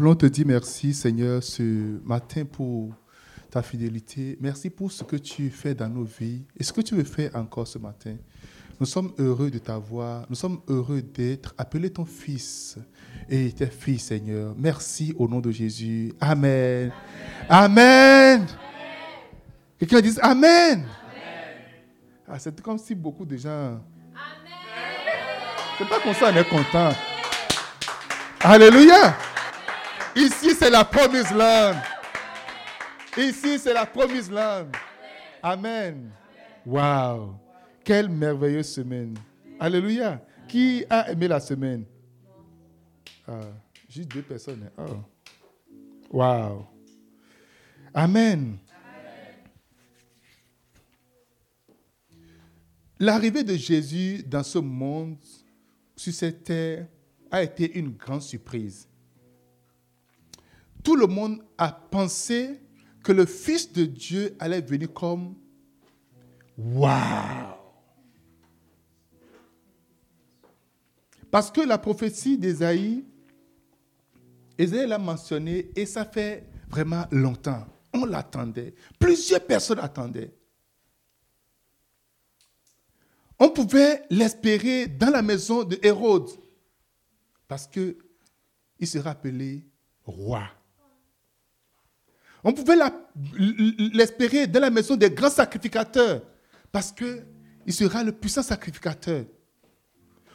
voulons te dire merci, Seigneur, ce matin pour ta fidélité. Merci pour ce que tu fais dans nos vies et ce que tu veux faire encore ce matin. Nous sommes heureux de t'avoir. Nous sommes heureux d'être appelé ton fils et tes filles, Seigneur. Merci au nom de Jésus. Amen. Amen. Quelqu'un dit Amen. Ah, c'est comme si beaucoup de gens. C'est pas comme ça on est content. Alléluia. Ici, c'est la promise land. Ici, c'est la promise land. Amen. Wow. Quelle merveilleuse semaine. Alléluia. Qui a aimé la semaine? Ah, juste deux personnes. Hein. Oh. Wow. Amen. L'arrivée de Jésus dans ce monde, sur cette terre, a été une grande surprise. Tout le monde a pensé que le Fils de Dieu allait venir comme Waouh Parce que la prophétie d'Ésaïe, Ésaïe l'a mentionné et ça fait vraiment longtemps. On l'attendait. Plusieurs personnes attendaient. On pouvait l'espérer dans la maison de Hérode parce qu'il serait appelé roi. On pouvait l'espérer dans la maison des grands sacrificateurs parce qu'il sera le puissant sacrificateur.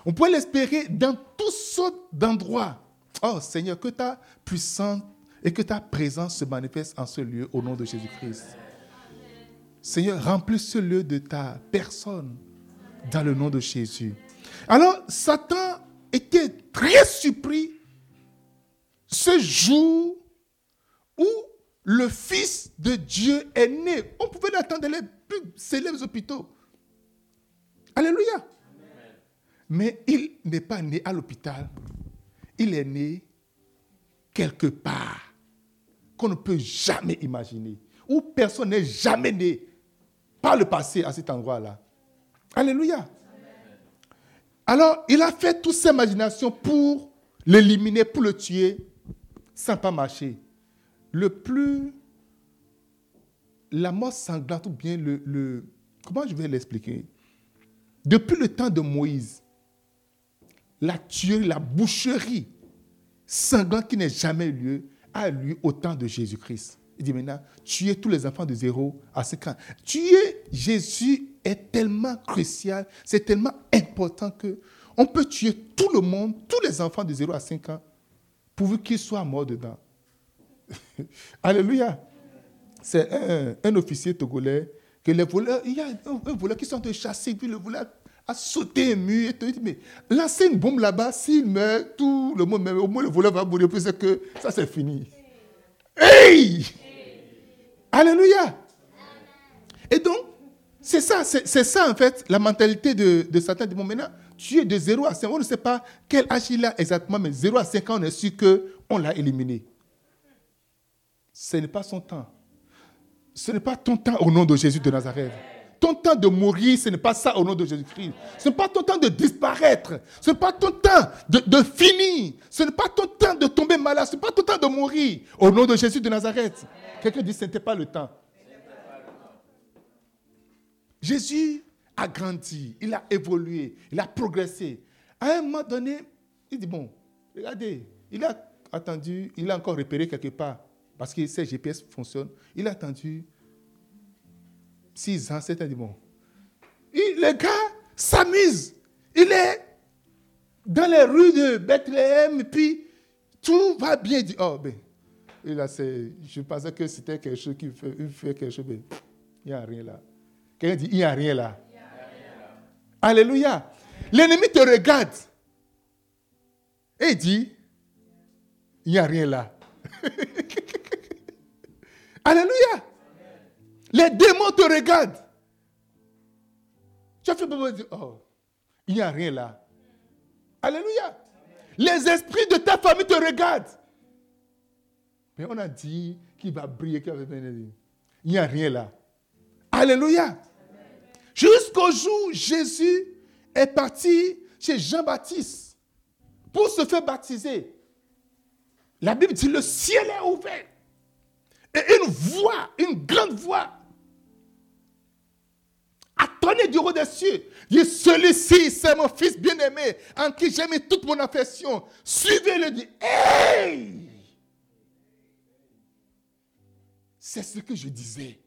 On pouvait l'espérer dans toutes sortes d'endroits. Oh Seigneur, que ta puissance et que ta présence se manifeste en ce lieu au nom de Jésus-Christ. Seigneur, remplis ce lieu de ta personne dans le nom de Jésus. Alors, Satan était très surpris ce jour où le Fils de Dieu est né. On pouvait l'attendre dans les plus célèbres hôpitaux. Alléluia. Mais il n'est pas né à l'hôpital. Il est né quelque part qu'on ne peut jamais imaginer. Où personne n'est jamais né par le passé à cet endroit-là. Alléluia. Alors, il a fait toutes ses imaginations pour l'éliminer, pour le tuer, sans pas marcher. Le plus. La mort sanglante, ou bien le. le comment je vais l'expliquer? Depuis le temps de Moïse, la tuerie, la boucherie sanglante qui n'a jamais eu lieu a eu lieu au temps de Jésus-Christ. Il dit maintenant, tuer tous les enfants de 0 à 5 ans. Tuer Jésus est tellement crucial, c'est tellement important que on peut tuer tout le monde, tous les enfants de 0 à 5 ans, pourvu qu'ils soient morts dedans. Alléluia. C'est un, officier togolais que les voleurs, il y a un, voleur qui sont de chasser, puis le voleur a sauté un mur et te dit, mais lancez une bombe là-bas, s'il meurt, tout le monde meurt, au moins le voleur va mourir, plus que ça c'est fini. Hey! Alléluia. Et donc, c'est ça, c'est ça en fait, la mentalité de, de Satan. Bon, maintenant, tu es de 0 à 5, on ne sait pas quel âge il a exactement, mais 0 à 5 ans, on est sûr qu'on l'a éliminé. Ce n'est pas son temps. Ce n'est pas ton temps au nom de Jésus de Nazareth. Ton temps de mourir, ce n'est pas ça au nom de Jésus-Christ. Ce n'est pas ton temps de disparaître. Ce n'est pas ton temps de, de finir. Ce n'est pas ton temps de tomber malade. Ce n'est pas ton temps de mourir au nom de Jésus de Nazareth. Quelqu'un dit, ce n'était pas le temps. Jésus a grandi, il a évolué, il a progressé. À un moment donné, il dit, bon, regardez, il a attendu, il a encore repéré quelque part, parce que ses GPS fonctionnent. Il a attendu six ans, c'est dit, bon. le gars s'amuse. Il est dans les rues de Bethléem, et puis tout va bien. Il dit, oh, ben, je pensais que c'était quelque chose qui fait, quelque chose, mais il n'y a rien là. Quelqu'un dit, il n'y a rien là. Alléluia. L'ennemi te regarde. Et dit, il n'y a rien là. Alléluia. Les démons te regardent. Tu as fait dire, oh, il n'y a rien là. Alléluia. Les esprits de ta famille te regardent. Mais on a dit qu'il va briller, qu'il va venir. Il n'y a rien là. Alléluia. Jusqu'au jour où Jésus est parti chez Jean-Baptiste pour se faire baptiser. La Bible dit le ciel est ouvert. Et une voix, une grande voix, a tonné du haut des cieux. Dit, celui-ci, c'est mon fils bien-aimé, en qui j'ai mis toute mon affection. Suivez-le, dit, hey! C'est ce que je disais.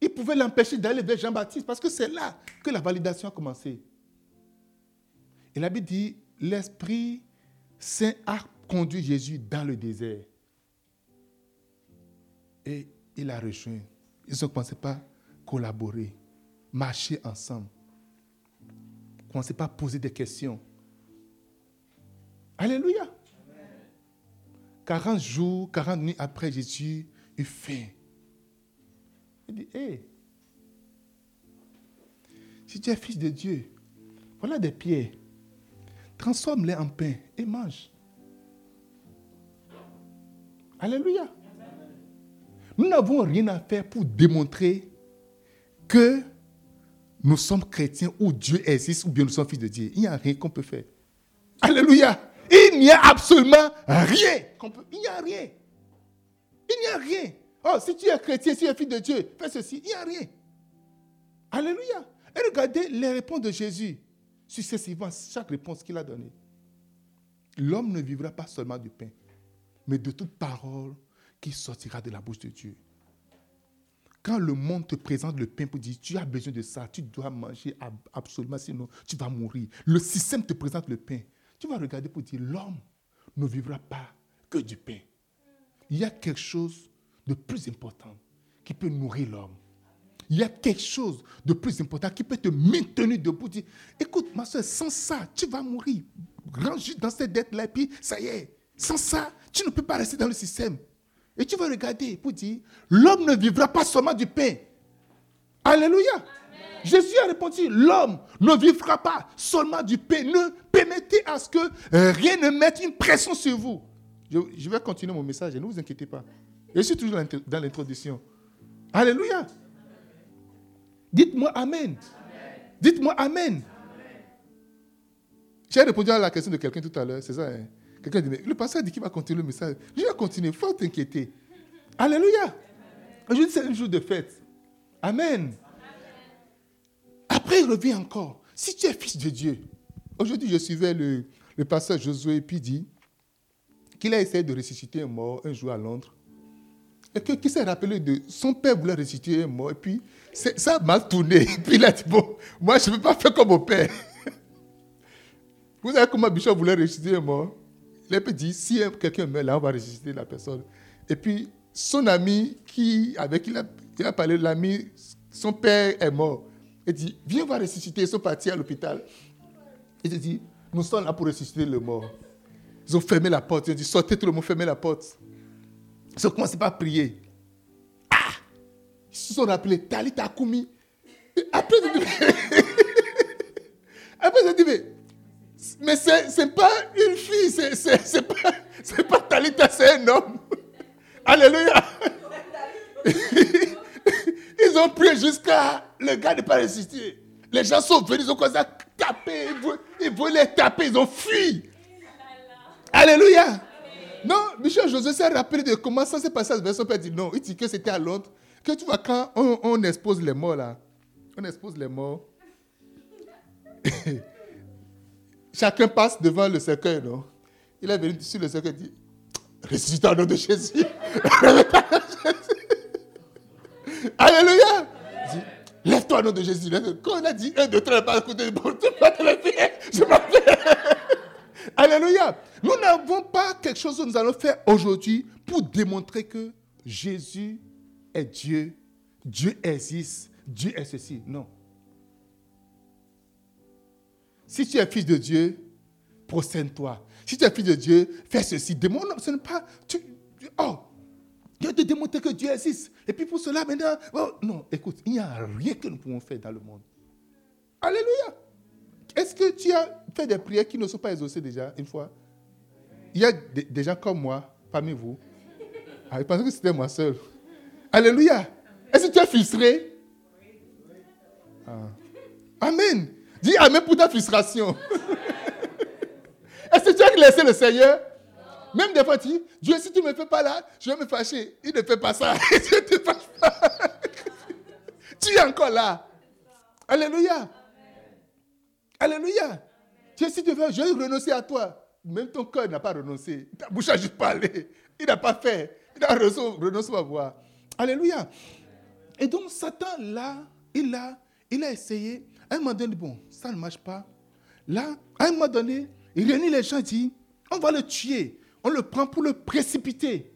Il pouvait l'empêcher d'aller vers Jean-Baptiste parce que c'est là que la validation a commencé. Et la Bible dit, l'Esprit Saint a conduit Jésus dans le désert. Et il a rejoint. Ils ne commencé pas collaborer, marcher ensemble. Ne commencé pas à poser des questions. Alléluia. 40 jours, 40 nuits après, Jésus eut faim. Il dit, hé, si tu es fils de Dieu, voilà des pierres. Transforme-les en pain et mange. Alléluia. Nous n'avons rien à faire pour démontrer que nous sommes chrétiens ou Dieu existe ou bien nous sommes fils de Dieu. Il n'y a rien qu'on peut faire. Alléluia. Il n'y a absolument rien. il n'y a rien. Il n'y a rien. Oh, si tu es chrétien, si tu es fils de Dieu, fais ceci. Il n'y a rien. Alléluia. Et regardez les réponses de Jésus successivement, chaque réponse qu'il a donnée. L'homme ne vivra pas seulement du pain, mais de toute parole qui sortira de la bouche de Dieu. Quand le monde te présente le pain pour dire tu as besoin de ça, tu dois manger absolument, sinon tu vas mourir. Le système te présente le pain. Tu vas regarder pour dire l'homme ne vivra pas que du pain. Il y a quelque chose de plus important qui peut nourrir l'homme. Il y a quelque chose de plus important qui peut te maintenir debout. Écoute, ma soeur, sans ça, tu vas mourir. Range dans cette dette-là, et puis ça y est. Sans ça, tu ne peux pas rester dans le système. Et tu vas regarder pour dire, l'homme ne vivra pas seulement du pain. Alléluia. Jésus a répondu, l'homme ne vivra pas seulement du pain. Ne permettez à ce que rien ne mette une pression sur vous. Je, vais continuer mon message, ne vous inquiétez pas. Je suis toujours dans l'introduction. Alléluia. Dites-moi Amen. Dites-moi Amen. J'ai répondu à la question de quelqu'un tout à l'heure, c'est ça. Hein? Le pasteur dit qu'il va continuer le message. Je vais continuer, il faut t'inquiéter. Alléluia. Aujourd'hui, c'est un jour de fête. Amen. Après, il revient encore. Si tu es fils de Dieu, aujourd'hui, je suivais le, pasteur Josué dit qu'il a essayé de ressusciter un mort un jour à Londres. Et que, qui s'est rappelé de son père voulait ressusciter un mort. Et puis, ça a mal tourné. Et puis, il a dit Bon, moi, je ne peux pas faire comme mon père. Vous savez comment Bishop voulait ressusciter un mort? A dit Si quelqu'un meurt là, on va ressusciter la personne. Et puis, son ami qui, avec qui il a, parlé, l'ami, son père est mort. Il dit Viens, on va ressusciter. Ils sont partis à l'hôpital. Il dit Nous sommes là pour ressusciter le mort. Ils ont fermé la porte. Ils ont dit Sortez tout le monde, fermez la porte. Ils ont commencé par prier. Ah Ils se sont rappelés, Talita Koumi. Après, ils ont Après, ils ont dit, mais, mais c'est pas une fille, c'est pas, pas Talita, c'est un homme. Alléluia. Ils ont prié jusqu'à le gars ne pas résister. Les gens sont venus, ils ont commencé à taper, ils voulaient taper, ils ont fui. Alléluia. Non, Michel José s'est rappelé de comment ça s'est passé à son père dit non, il dit que c'était à Londres. Que tu vois, quand on, expose les morts là, on expose les morts. Chacun passe devant le cercueil, non? Il est venu sur le cercueil et dit Ressuscite au nom de Jésus. Alléluia. Lève-toi au nom de Jésus. Quand on a dit un, deux, trois, pas écouter, je m'appelle. Alléluia. Nous n'avons pas quelque chose que nous allons faire aujourd'hui pour démontrer que Jésus est Dieu, Dieu existe, Dieu est ceci. Non. Si tu es fils de Dieu, prosterne-toi. Si tu es fils de Dieu, fais ceci. Démontre, ce n'est pas. Tu, oh, Dieu te démontrer que Dieu existe. Et puis pour cela, maintenant, oh, non, écoute, il n'y a rien que nous pouvons faire dans le monde. Alléluia. Est-ce que tu as fait des prières qui ne sont pas exaucées déjà, une fois? Il y a des, gens comme moi, parmi vous. Ah, ils pensaient que c'était moi seul. Alléluia. Est-ce que tu es frustré? Ah. Amen. Dis Amen pour ta frustration. Est-ce que tu as laissé le Seigneur? Même des fois, tu dis, Dieu, si tu ne me fais pas là, je vais me fâcher. Il ne fait pas ça. ne te fâche pas. tu es encore là. Alléluia. Alléluia. Dieu, si tu veux, je vais renoncer à toi. Même ton cœur n'a pas renoncé. Ta bouche a juste parlé. Il n'a pas fait. Il a renoncé à voir. Alléluia. Et donc, Satan, là, il a, il a essayé. À un moment donné, bon, ça ne marche pas. Là, à un moment donné, il réunit les gens et dit, on va le tuer. On le prend pour le précipiter.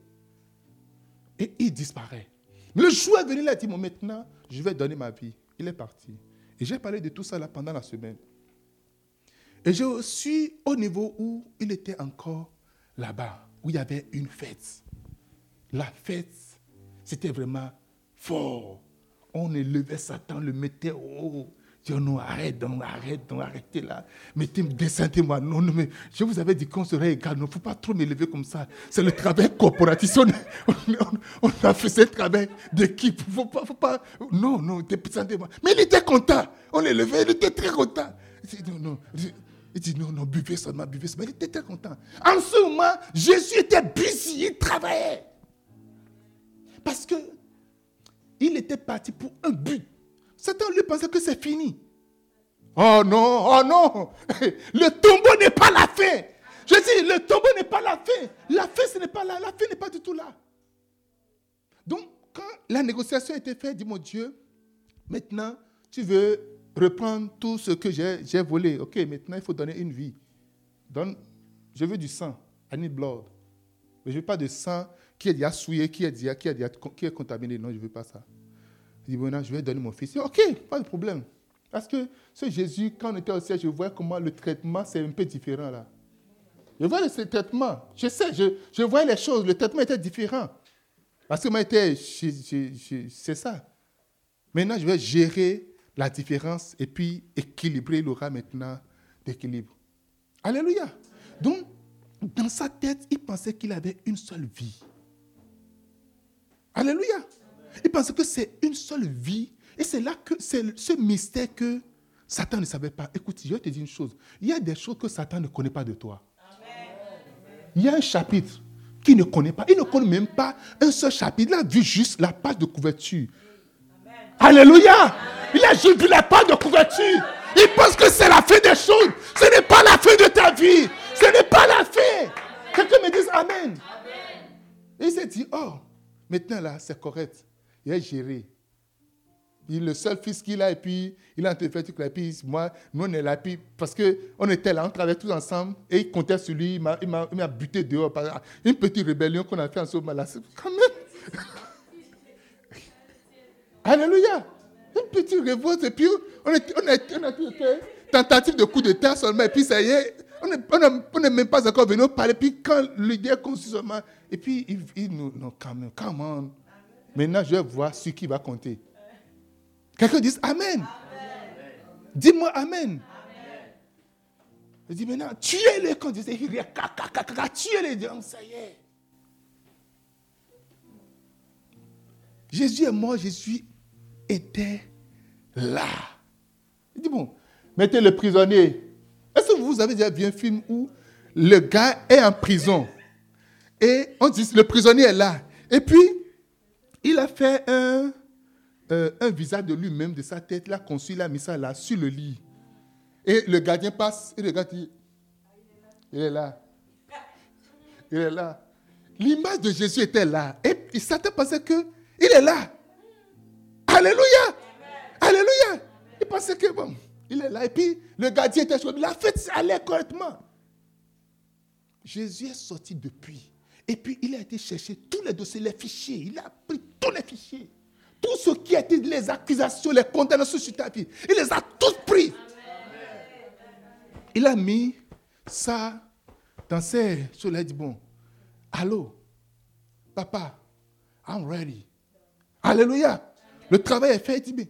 Et il disparaît. Le jour est venu, il a dit, bon, maintenant, je vais donner ma vie. Il est parti. Et j'ai parlé de tout ça là pendant la semaine. Et je suis au niveau où il était encore là-bas, où il y avait une fête. La fête, c'était vraiment fort. On élevait Satan, le mettait haut. Dieu, non, arrête, donc, arrête, donc, arrêtez là. Mettez, descendez-moi. Non, non, mais je vous avais dit qu'on serait égal. Il ne faut pas trop m'élever comme ça. C'est le travail corporatif. On, on, a fait ce travail d'équipe. Faut pas, faut pas. Non, non, descendez-moi. Mais il était content. On l'élevait, il était très content. non, non. Il dit non, non, buvez seulement, buvez seulement. Il était très content. En ce moment, Jésus était busy, il travaillait. Parce que il était parti pour un but. Satan lui pensait que c'est fini. Oh non, oh non, le tombeau n'est pas la fin. Je dis, le tombeau n'est pas la fin. La fin, ce n'est pas là. La fin n'est pas du tout là. Donc, quand la négociation a été faite, dit mon Dieu, maintenant, tu veux reprendre tout ce que j'ai volé. Ok, maintenant, il faut donner une vie. Donne, je veux du sang. I need blood. Mais je ne veux pas de sang qui est déjà souillé, qui est déjà, qui est, qui est contaminé. Non, je ne veux pas ça. Dit, maintenant, je vais donner mon fils. ok, pas de problème. Parce que ce Jésus, quand on était au ciel, je vois comment le traitement, c'est un peu différent là. Je vois ce traitement. Je sais, je, vois les choses. Le traitement était différent. Parce que moi, c'est ça. Maintenant, je vais gérer la différence et puis équilibrer. Il aura maintenant d'équilibre. Alléluia. Donc, dans sa tête, il pensait qu'il avait une seule vie. Alléluia. Il pensait que c'est une seule vie. Et c'est là que c'est ce mystère que Satan ne savait pas. Écoute, je vais te dire une chose. Il y a des choses que Satan ne connaît pas de toi. Il y a un chapitre qu'il ne connaît pas. Il ne connaît même pas un seul chapitre. Il a vu juste la page de couverture. Alléluia. Il a juste vu la page de couverture. Il pense que c'est la fin des choses. Ce n'est pas la fin de ta vie. Ce n'est pas la fin. Quelqu'un me dise Amen. Et il s'est dit, oh, maintenant là, c'est correct. Il a géré. Il le seul fils qu'il a, et puis il a fait tout et puis moi, nous on est là, puis parce qu'on était là, on travaillait tous ensemble, et il comptait sur lui, il m'a buté dehors. Une petite rébellion qu'on a fait en ce moment-là, quand même. Alléluia. Une petite révolte, et puis on, on, on a fait tentative de coup de terre seulement, et puis ça y est, on n'est même pas encore venu parler, puis quand l'idée conçue seulement, et puis il, nous, non, quand même, comment Maintenant, je vais voir ce qui va compter. Quelqu'un dit Amen. Dis-moi Amen. Je dis maintenant, tuez-les quand disait tuez-les, ça y est. Jésus est mort, Jésus était là. Il dit bon, mettez le prisonnier. Est-ce que vous avez déjà vu un film où le gars est en prison? Et on dit le prisonnier est là. Et puis, il a fait un, euh, un visage de lui-même, de sa tête, il a conçu, il a mis ça là, sur le lit. Et le gardien passe, il regarde, il, est là. Il est là. L'image de Jésus était là. Et Satan pensait que il est là. Alléluia. Alléluia. Il pensait que bon, il est là. Et puis le gardien était sur La fête allait correctement. Jésus est sorti depuis. Et puis il a été chercher tous les dossiers, les fichiers. Il a pris tous les fichiers. Tout ce qui été les accusations, les condamnations sur ta vie. Il les a tous pris. Il a mis ça dans ses choses. Il dit, bon, allô, papa, I'm ready. Alléluia. Le travail est fait. Il dit, mais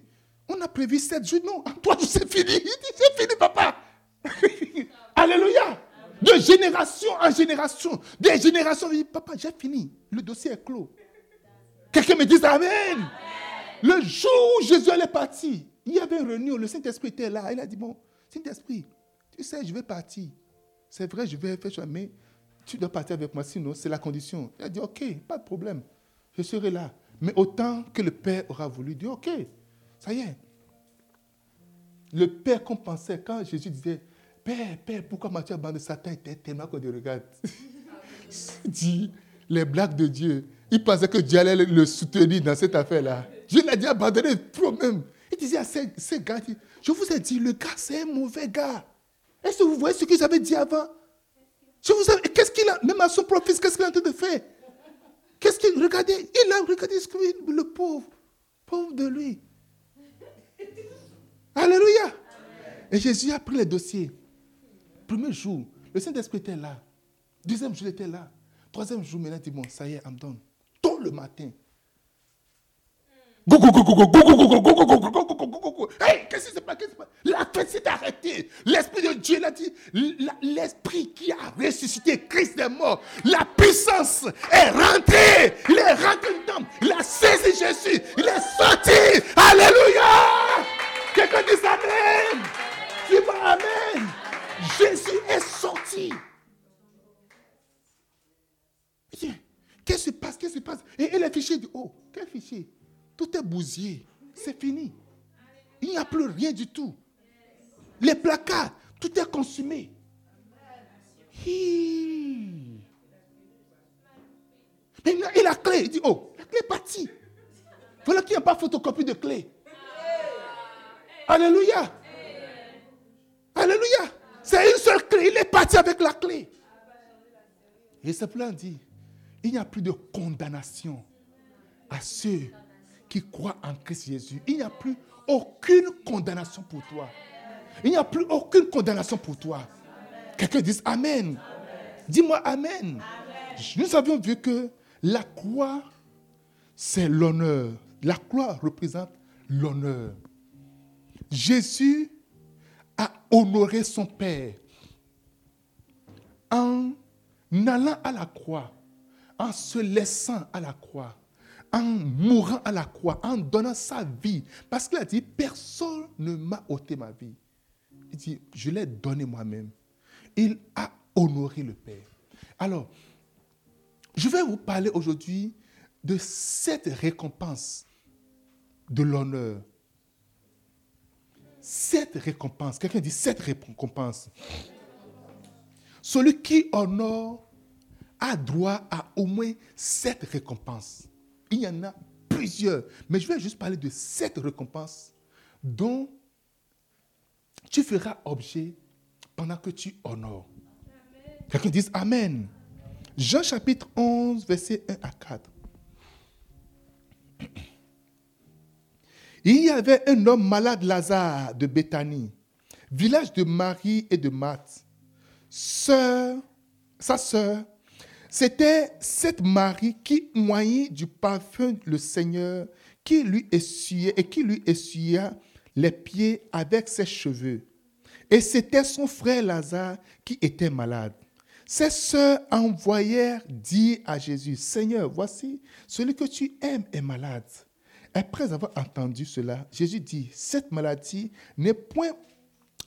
on a prévu sept jours. Non, toi, c'est fini. Il dit, c'est fini, papa. Alléluia. De génération en génération. Des générations. Il dit, papa, j'ai fini. Le dossier est clos. Quelqu'un me dit Amen. Le jour où Jésus est parti, il y avait une réunion. Le Saint-Esprit était là. Il a dit, bon, Saint-Esprit, tu sais, je vais partir. c'est vrai, je vais faire ça, mais tu dois partir avec moi, sinon c'est la condition. Il a dit, ok, pas de problème, je serai là. Mais autant que le Père aura voulu, dire, ok, ça y est. Le Père qu'on pensait, quand Jésus disait, Père, Père, pourquoi m'as-tu abandonné? Satan était tellement qu'on le regarde. dit les blagues de Dieu. Il pensait que Dieu allait le soutenir dans cette affaire-là. Dieu l'a dit abandonner toi-même. Il disait à ces, gars, je vous ai dit, le gars, c'est un mauvais gars. Est-ce que vous voyez ce que j'avais dit avant? Je vous ai, qu'est-ce qu'il a, même à son profil, qu'est-ce qu'il a en train de faire? Qu'est-ce qu'il, regardez, il a regardé ce que le pauvre, pauvre de lui. Alléluia. Et Jésus a pris les dossiers. Premier jour, le Saint-Esprit était là. Deuxième jour, il était là. Troisième jour, maintenant, il dit, bon, ça y est, I'm done. Le matin, Hey, qu'est-ce qui se passe? La fête s'est arrêtée. L'Esprit de Dieu l'a dit. L'Esprit qui a ressuscité Christ est mort. La puissance est rentrée. Il est rentré dedans. Il a saisi Jésus. Il est sorti. Alléluia. Quelqu'un dit Amen. Amen. Jésus est sorti. Qu'est-ce qui se passe? Qu'est-ce qui se passe? Et, et les fichiers dit, oh, quel fichier? Tout est bousillé. C'est fini. Il n'y a plus rien du tout. Les placards, tout est consumé. Et la clé, il dit, oh, la clé est partie. Voilà qu'il n'y a pas photocopie de clé. Alléluia. Alléluia. C'est une seule clé. Il est parti avec la clé. Et ce plan dit, il n'y a plus de condamnation à ceux qui croit en Christ Jésus, il n'y a plus aucune condamnation pour toi. Il n'y a plus aucune condamnation pour toi. Quelqu'un dit Amen. Dis-moi Amen. Nous avions vu que la croix, c'est l'honneur. La croix représente l'honneur. Jésus a honoré son Père en allant à la croix, en se laissant à la croix en mourant à la croix, en donnant sa vie. Parce qu'il a dit, personne ne m'a ôté ma vie. Il dit, je l'ai donné moi-même. Il a honoré le Père. Alors, je vais vous parler aujourd'hui de cette récompense de l'honneur. Cette récompense, quelqu'un dit cette récompense. Celui qui honore a droit à au moins cette récompense. Il y en a plusieurs. Mais je vais juste parler de cette récompense dont tu feras objet pendant que tu honores. Quelqu'un dise Amen. Jean chapitre 11, verset 1 à 4. Il y avait un homme malade, Lazare, de Béthanie, village de Marie et de Marthe. Sœur, sa sœur c'était cette Marie qui moyait du parfum le Seigneur, qui lui essuyait et qui lui essuya les pieds avec ses cheveux. Et c'était son frère Lazare qui était malade. Ses sœurs envoyèrent dire à Jésus, Seigneur, voici, celui que tu aimes est malade. Après avoir entendu cela, Jésus dit, cette maladie n'est point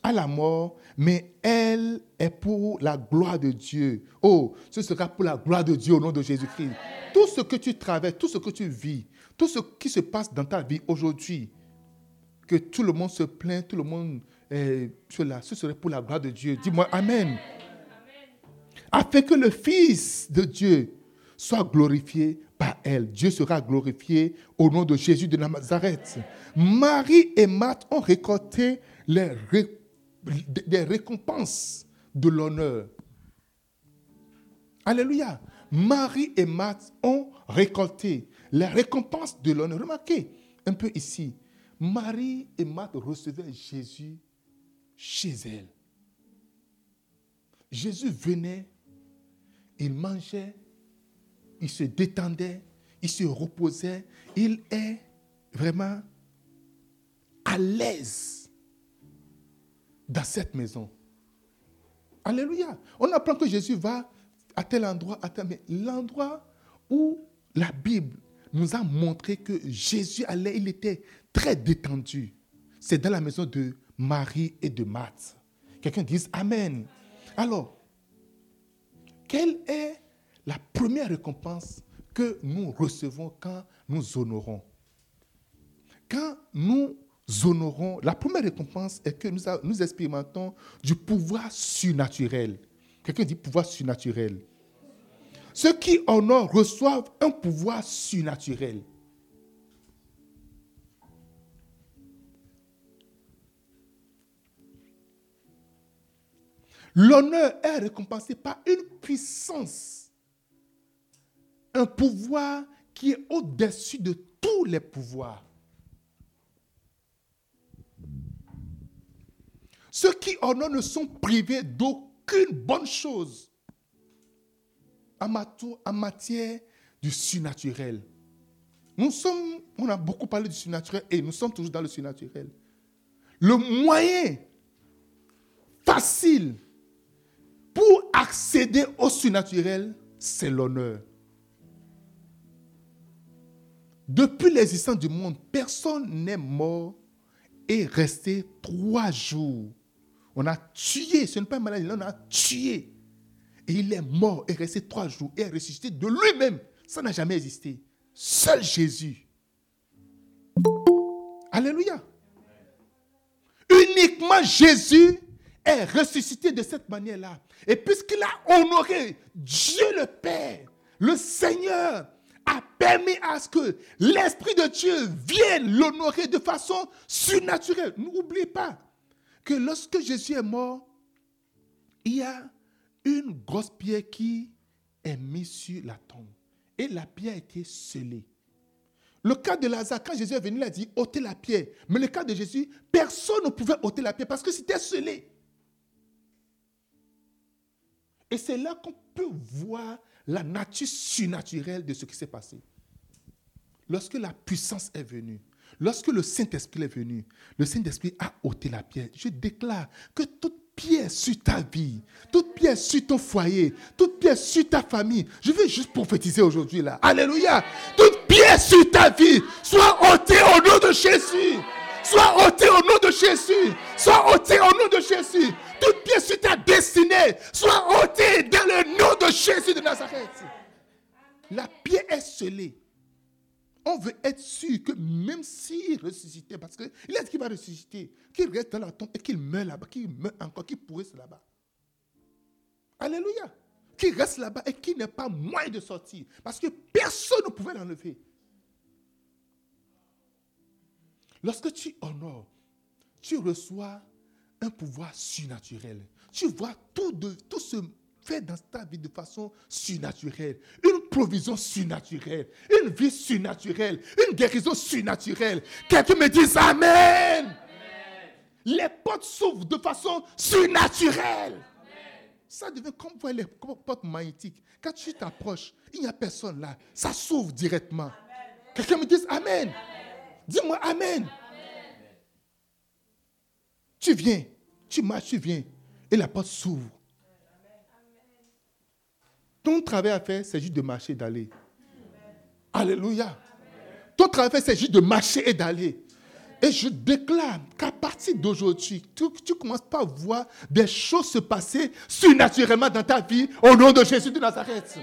à la mort, mais elle est pour la gloire de Dieu. Oh, ce sera pour la gloire de Dieu au nom de Jésus-Christ. Tout ce que tu traverses, tout ce que tu vis, tout ce qui se passe dans ta vie aujourd'hui, que tout le monde se plaint, tout le monde est cela, ce serait pour la gloire de Dieu. Dis-moi Amen. Afin que le Fils de Dieu soit glorifié par elle. Dieu sera glorifié au nom de Jésus de Nazareth. Marie et Marthe ont récolté les des récompenses de l'honneur. Alléluia. Marie et Marthe ont récolté les récompenses de l'honneur. Remarquez un peu ici. Marie et Marthe recevaient Jésus chez elles. Jésus venait, il mangeait, il se détendait, il se reposait. Il est vraiment à l'aise dans cette maison. Alléluia. On apprend que Jésus va à tel endroit, à tel... Mais l'endroit où la Bible nous a montré que Jésus allait, il était très détendu. C'est dans la maison de Marie et de Marthe. Quelqu'un dise Amen. Alors, quelle est la première récompense que nous recevons quand nous honorons? Quand nous honorons, la première récompense est que nous, nous expérimentons du pouvoir surnaturel. Quelqu'un dit pouvoir surnaturel. Ceux qui honorent reçoivent un pouvoir surnaturel. L'honneur est récompensé par une puissance, un pouvoir qui est au-dessus de tous les pouvoirs. Ceux qui honorent ne sont privés d'aucune bonne chose en matière du surnaturel. Nous sommes, on a beaucoup parlé du surnaturel et nous sommes toujours dans le surnaturel. Le moyen facile pour accéder au surnaturel, c'est l'honneur. Depuis l'existence du monde, personne n'est mort et resté trois jours. On a tué, ce n'est pas une maladie, on a tué. Et il est mort et resté trois jours et est ressuscité de lui-même. Ça n'a jamais existé. Seul Jésus. Alléluia. Uniquement Jésus est ressuscité de cette manière-là. Et puisqu'il a honoré Dieu le Père, le Seigneur a permis à ce que l'Esprit de Dieu vienne l'honorer de façon surnaturelle. N'oubliez pas que lorsque Jésus est mort, il y a une grosse pierre qui est mise sur la tombe. Et la pierre a été scellée. Le cas de Lazare, quand Jésus est venu, il a dit ôtez la pierre. Mais le cas de Jésus, personne ne pouvait ôter la pierre parce que c'était scellé. Et c'est là qu'on peut voir la nature surnaturelle de ce qui s'est passé. Lorsque la puissance est venue, lorsque le Saint-Esprit est venu, le Saint-Esprit a ôté la pierre. Je déclare que toute pierre sur ta vie, toute pierre sur ton foyer, toute pierre sur ta famille, je veux juste prophétiser aujourd'hui là. Alléluia. Toute pierre sur ta vie soit ôtée au nom de Jésus. Soit ôtée au nom de Jésus. Soit ôtée au nom de Jésus toute pièce sur ta destinée soit ôtée dans le nom de Jésus de Nazareth. La pierre est scellée. On veut être sûr que même s'il ressuscitait, parce qu'il est qu'il va ressusciter, qu'il reste dans la tombe et qu'il meurt là-bas, qu'il meurt encore, qu'il pourrisse là-bas. Alléluia. Qu'il reste là-bas et qu'il n'ait pas moyen de sortir. Parce que personne ne pouvait l'enlever. Lorsque tu honores, tu reçois un pouvoir surnaturel. Tu vois, tout, de, tout se fait dans ta vie de façon surnaturelle. Une provision surnaturelle, une vie surnaturelle, une guérison surnaturelle. Quelqu'un me dise Amen. Les portes s'ouvrent de façon surnaturelle. Ça devient comme les portes magnétiques. Quand tu t'approches, il n'y a personne là. Ça s'ouvre directement. Quelqu'un me dise Amen. Dis-moi Amen. Tu viens, tu marches, tu viens, et la porte s'ouvre. Ton travail à faire, c'est juste de marcher et d'aller. Alléluia. Ton travail, c'est juste de marcher et d'aller. Et je déclare qu'à partir d'aujourd'hui, tu, tu, commences pas à voir des choses se passer surnaturellement dans ta vie au nom de Jésus de Nazareth.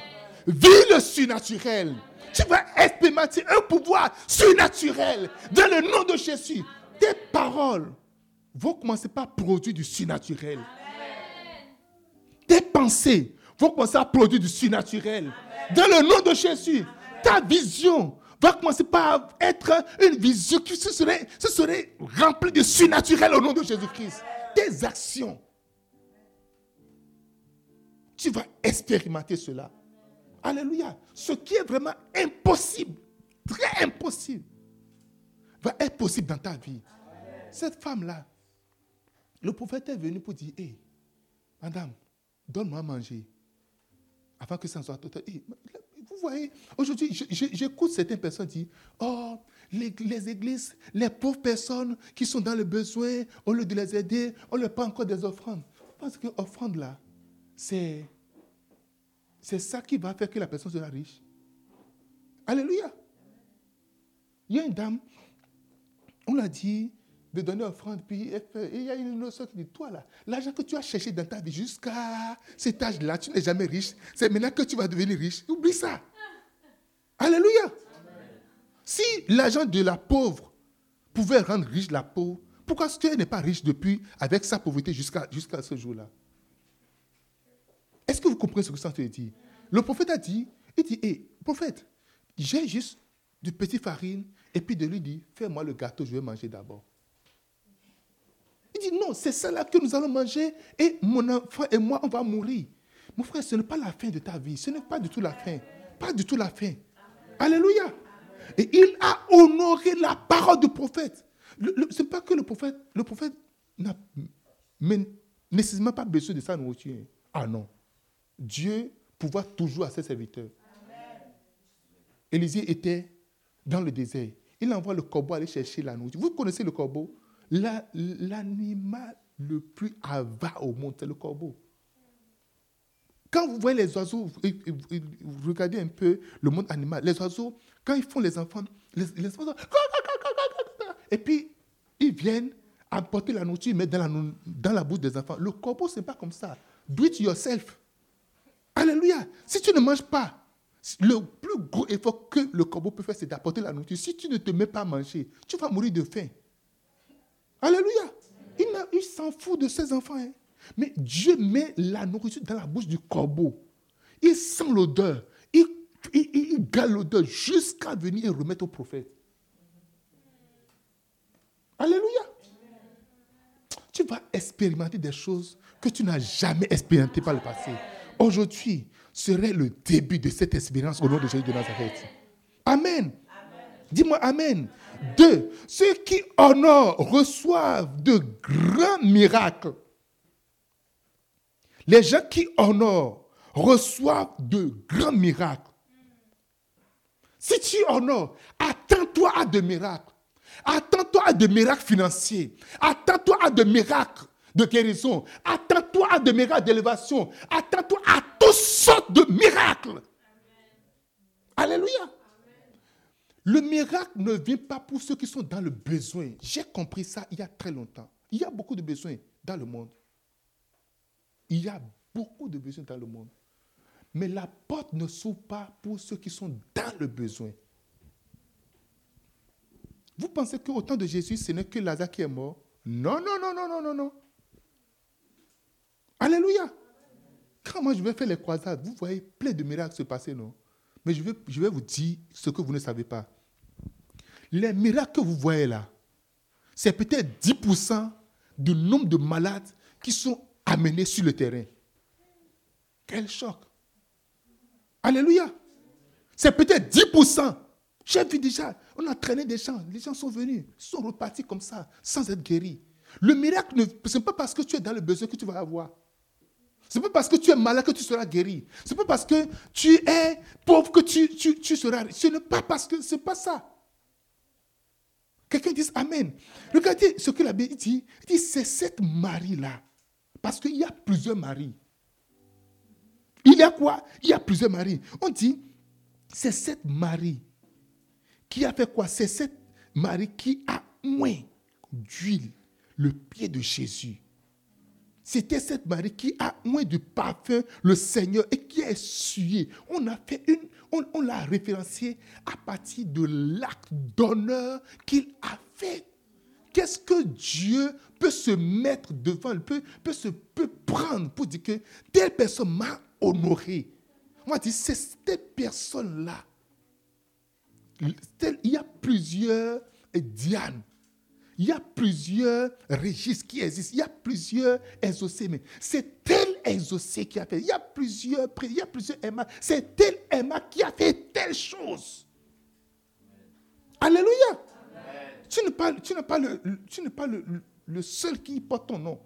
Vis le surnaturel. Tu vas expérimenter un pouvoir surnaturel dans le nom de Jésus. Tes paroles vont commencer par produire du surnaturel. Tes pensées vont commencer à produire du surnaturel. Dans le nom de Jésus, ta vision va commencer par être une vision qui serait, serait remplie de surnaturel au nom de Jésus-Christ. Tes actions, tu vas expérimenter cela. Alléluia. Ce qui est vraiment impossible, très impossible, va être possible dans ta vie. Cette femme-là, le prophète est venu pour dire, hé, madame, donne-moi à manger. Avant que ça ne soit total. vous voyez, aujourd'hui, j'écoute certaines personnes dire, oh, les, les, églises, les pauvres personnes qui sont dans le besoin, au lieu de les aider, on leur prend encore des offrandes. Parce que offrande là, c'est, c'est ça qui va faire que la personne sera riche. Alléluia. Il y a une dame, on l'a dit, de donner offrande. Puis il y a une autre qui dit, toi là, l'argent que tu as cherché dans ta vie jusqu'à cet âge-là, tu n'es jamais riche. C'est maintenant que tu vas devenir riche. Oublie ça. Alléluia. Si l'argent de la pauvre pouvait rendre riche la pauvre, pourquoi est-ce qu'elle n'est pas riche depuis, avec sa pauvreté jusqu'à ce jour-là? Est-ce que vous comprenez ce que ça veut dire? Le prophète a dit, il dit, hé, prophète, j'ai juste du petit farine, et puis de lui dit, fais-moi le gâteau, je vais manger d'abord. Il dit, non, c'est ça là que nous allons manger, et mon enfant et moi, on va mourir. Mon frère, ce n'est pas la fin de ta vie, ce n'est pas du tout la fin. Pas du tout la fin. Alléluia. Et il a honoré la parole du prophète. Ce n'est pas que le prophète, le prophète n'a nécessairement pas besoin de sa nourriture. Ah non. Dieu pouvoir toujours à ses serviteurs. Élisée était dans le désert. Il envoie le corbeau aller chercher la nourriture. Vous connaissez le corbeau? L'animal le plus avare au monde, c'est le corbeau. Quand vous voyez les oiseaux, vous regardez un peu le monde animal, les oiseaux, quand ils font les enfants, les, oiseaux, et puis ils viennent apporter la nourriture, mettre dans la, dans la bouche des enfants. Le corbeau, ce n'est pas comme ça. Do it yourself. Alléluia. Si tu ne manges pas, le plus gros effort que le corbeau peut faire, c'est d'apporter la nourriture. Si tu ne te mets pas à manger, tu vas mourir de faim. Alléluia. Il, s'en fout de ses enfants. Hein. Mais Dieu met la nourriture dans la bouche du corbeau. Il sent l'odeur. Il, il, l'odeur jusqu'à venir remettre au prophète. Alléluia. Tu vas expérimenter des choses que tu n'as jamais expérimentées par le passé. Aujourd'hui serait le début de cette expérience au nom de Jésus de Nazareth. Amen. Dis-moi Amen. Deux, ceux qui honorent reçoivent de grands miracles. Les gens qui honorent reçoivent de grands miracles. Si tu honores, attends-toi à de miracles. Attends-toi à de miracles financiers. Attends-toi à de miracles de guérison. Attends-toi à de miracles d'élévation. Attends-toi à toutes sortes de miracles. Alléluia. Le miracle ne vient pas pour ceux qui sont dans le besoin. J'ai compris ça il y a très longtemps. Il y a beaucoup de besoins dans le monde. Il y a beaucoup de besoins dans le monde. Mais la porte ne s'ouvre pas pour ceux qui sont dans le besoin. Vous pensez qu'au temps de Jésus, ce n'est que Lazare qui est mort? Non, non, non, non, non, non, non. Alléluia. Quand moi je vais faire les croisades, vous voyez plein de miracles se passer, non? Mais je vais, je vous dire ce que vous ne savez pas. Les miracles que vous voyez là, c'est peut-être 10% du nombre de malades qui sont amenés sur le terrain. Quel choc. Alléluia. C'est peut-être 10%. J'ai vu déjà, on a traîné des gens, les gens sont venus, sont repartis comme ça, sans être guéris. Le miracle, ce n'est pas parce que tu es dans le besoin que tu vas avoir. Ce n'est pas parce que tu es malade que tu seras guéri. Ce n'est pas parce que tu es pauvre que tu, tu, tu seras. Ce n'est pas parce que ce n'est pas ça. Quelqu'un dit Amen. Regardez ce que la Bible dit. Il dit c'est cette Marie-là. Parce qu'il y a plusieurs maris. Il y a quoi? Il y a plusieurs maris. On dit c'est cette Marie qui a fait quoi? C'est cette Marie qui a moins d'huile le pied de Jésus. C'était cette Marie qui a moins de parfum le Seigneur et qui a essuyé. On a fait une, on, l'a référencié à partir de l'acte d'honneur qu'il a fait. Qu'est-ce que Dieu peut se mettre devant, peut, peut se peut prendre pour dire que telle personne m'a honoré. Moi, je dis, c'est cette personne-là. Il y a plusieurs Diane il y a plusieurs registres qui existent. Il y a plusieurs exaucés. Mais c'est tel exaucé qui a fait. Il y a plusieurs, il y a plusieurs Emma. C'est tel Emma qui a fait telle chose. Alléluia. Tu n'es pas, tu n'es pas, le, tu n'es pas le, le, seul qui porte ton nom.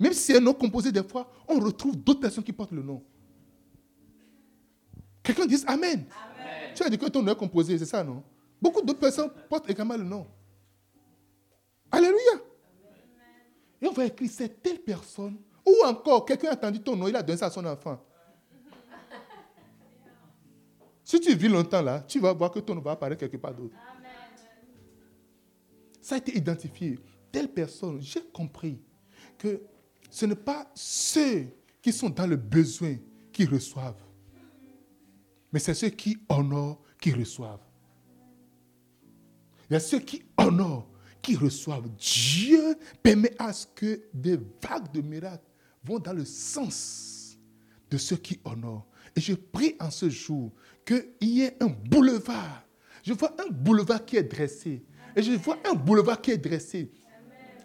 Même si c'est un nom composé des fois, on retrouve d'autres personnes qui portent le nom. Quelqu'un dit Amen. Amen. Tu as dit que ton nom est composé, c'est ça, non? Beaucoup d'autres personnes portent également le nom. Alléluia. Et on va écrire, c'est telle personne. Ou encore, quelqu'un a entendu ton nom, il a donné ça à son enfant. Si tu vis longtemps là, tu vas voir que ton nom va apparaître quelque part d'autre. Ça a été identifié. Telle personne, j'ai compris que ce n'est pas ceux qui sont dans le besoin qui reçoivent, mais c'est ceux qui honorent qui reçoivent. Il y a ceux qui honorent qui reçoivent. Dieu permet à ce que des vagues de miracles vont dans le sens de ceux qui honorent. Et je prie en ce jour qu'il y ait un boulevard. Je vois un boulevard qui est dressé. Et je vois un boulevard qui est dressé.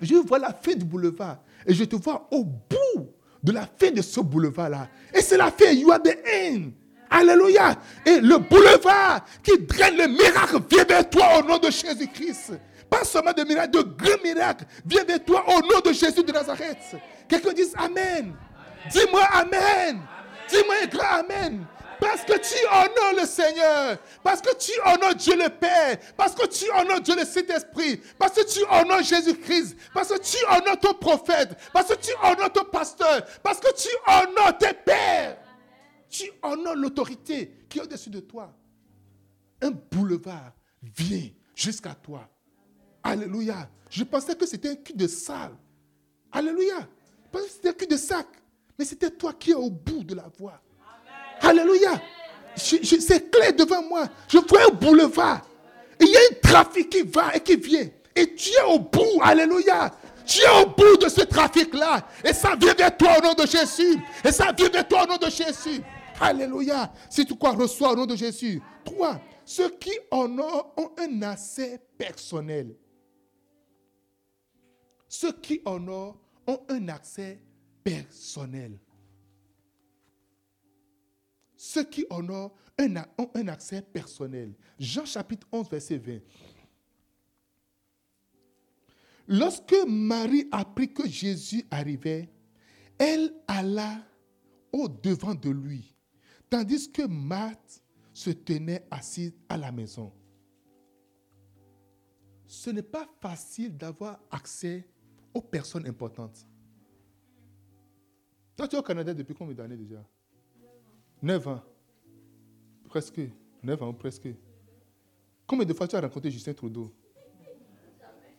Je vois la fin du boulevard. Et je te vois au bout de la fin de ce boulevard-là. Et c'est la fin. You are the end. Alléluia. Et le boulevard qui draine le miracle vient vers toi au nom de Jésus-Christ. Pas seulement de miracles, de grands miracles. Viens vers toi au nom de Jésus de Nazareth. Quelqu'un dise Amen. Dis-moi Amen. Dis-moi un grand Amen. Parce que tu honores le Seigneur. Parce que tu honores Dieu le Père. Parce que tu honores Dieu le Saint-Esprit. Parce que tu honores Jésus-Christ. Parce que tu honores ton prophète. Parce que tu honores ton pasteur. Parce que tu honores tes pères. Tu honores l'autorité qui est au-dessus de toi. Un boulevard vient jusqu'à toi. Alléluia. Je pensais que c'était un cul de salle. Alléluia. Je pensais c'était un cul de sac. Mais c'était toi qui es au bout de la voie. Alléluia. C'est clair devant moi. Je vois un boulevard. il y a un trafic qui va et qui vient. Et tu es au bout. Alléluia. Tu es au bout de ce trafic-là. Et ça vient vers toi au nom de Jésus. Et ça vient vers toi au nom de Jésus. Alléluia. Si tu crois, reçois au nom de Jésus. Trois, ceux qui en ont, ont un accès personnel. Ceux qui en ont, un accès personnel. Ceux qui honorent ont un accès personnel. Jean chapitre 11, verset 20. Lorsque Marie apprit que Jésus arrivait, elle alla au devant de lui, tandis que Marthe se tenait assise à la maison. Ce n'est pas facile d'avoir accès personnes importantes. Toi, tu es au Canada depuis combien d'années déjà? 9 ans. Presque. 9 ans, presque. Combien de fois tu as rencontré Justin Trudeau?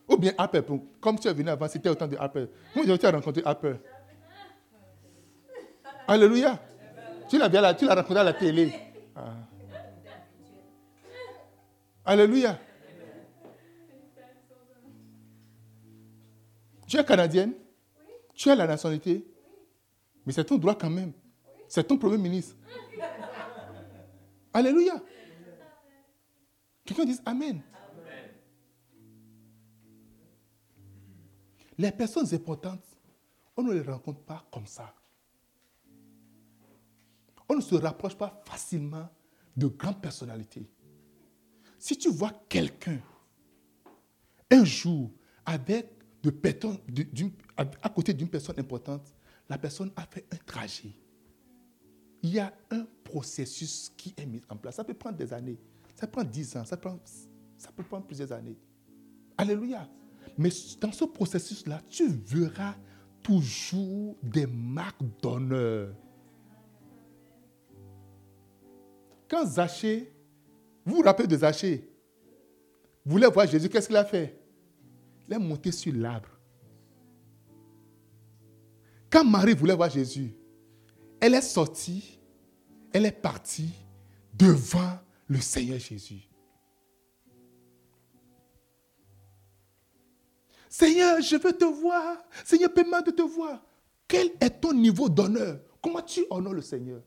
Ou bien Apple, comme tu es venu avant, c'était autant de Apple. Combien tu as rencontré Apple Alléluia. Tu l'as bien tu l'as rencontré à la télé. Ah. Alléluia. Tu es canadienne? Tu as la nationalité? Mais c'est ton droit quand même. C'est ton premier ministre. Alléluia. Quelqu'un dit Amen. Les personnes importantes, on ne les rencontre pas comme ça. On ne se rapproche pas facilement de grandes personnalités. Si tu vois quelqu'un un jour avec de à côté d'une personne importante, la personne a fait un trajet il y a un processus qui est mis en place. Ça peut prendre des années. Ça prend dix ans. Ça, ça peut prendre plusieurs années. Alléluia. Mais dans ce processus-là, tu verras toujours des marques d'honneur. Quand Zachée, vous vous rappelez de Zachée, voulait voir Jésus, qu'est-ce qu'il a fait? Il est monté sur l'arbre. Quand Marie voulait voir Jésus, elle est sortie, elle est partie devant le Seigneur Jésus. Seigneur, je veux te voir. Seigneur, permets de te voir. Quel est ton niveau d'honneur? Comment tu honores le Seigneur?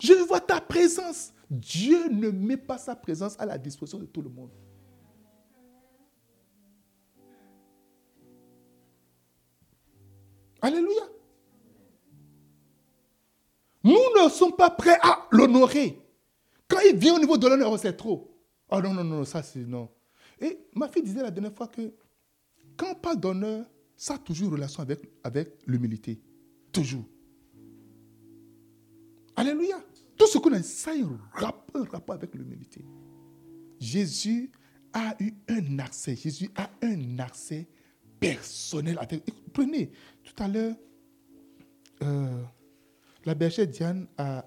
Je veux voir ta présence. Dieu ne met pas sa présence à la disposition de tout le monde. Alléluia. Nous ne sommes pas prêts à l'honorer. Quand il vient au niveau de l'honneur, c'est trop. Oh non, non, non, ça c'est non. Et ma fille disait la dernière fois que quand on parle d'honneur, ça a toujours une relation avec, avec l'humilité. Toujours. Alléluia. Tout ce qu'on a, ça a un rapport avec l'humilité. Jésus a eu un accès. Jésus a un accès personnel. Prenez, tout à l'heure, euh, la bergère Diane a,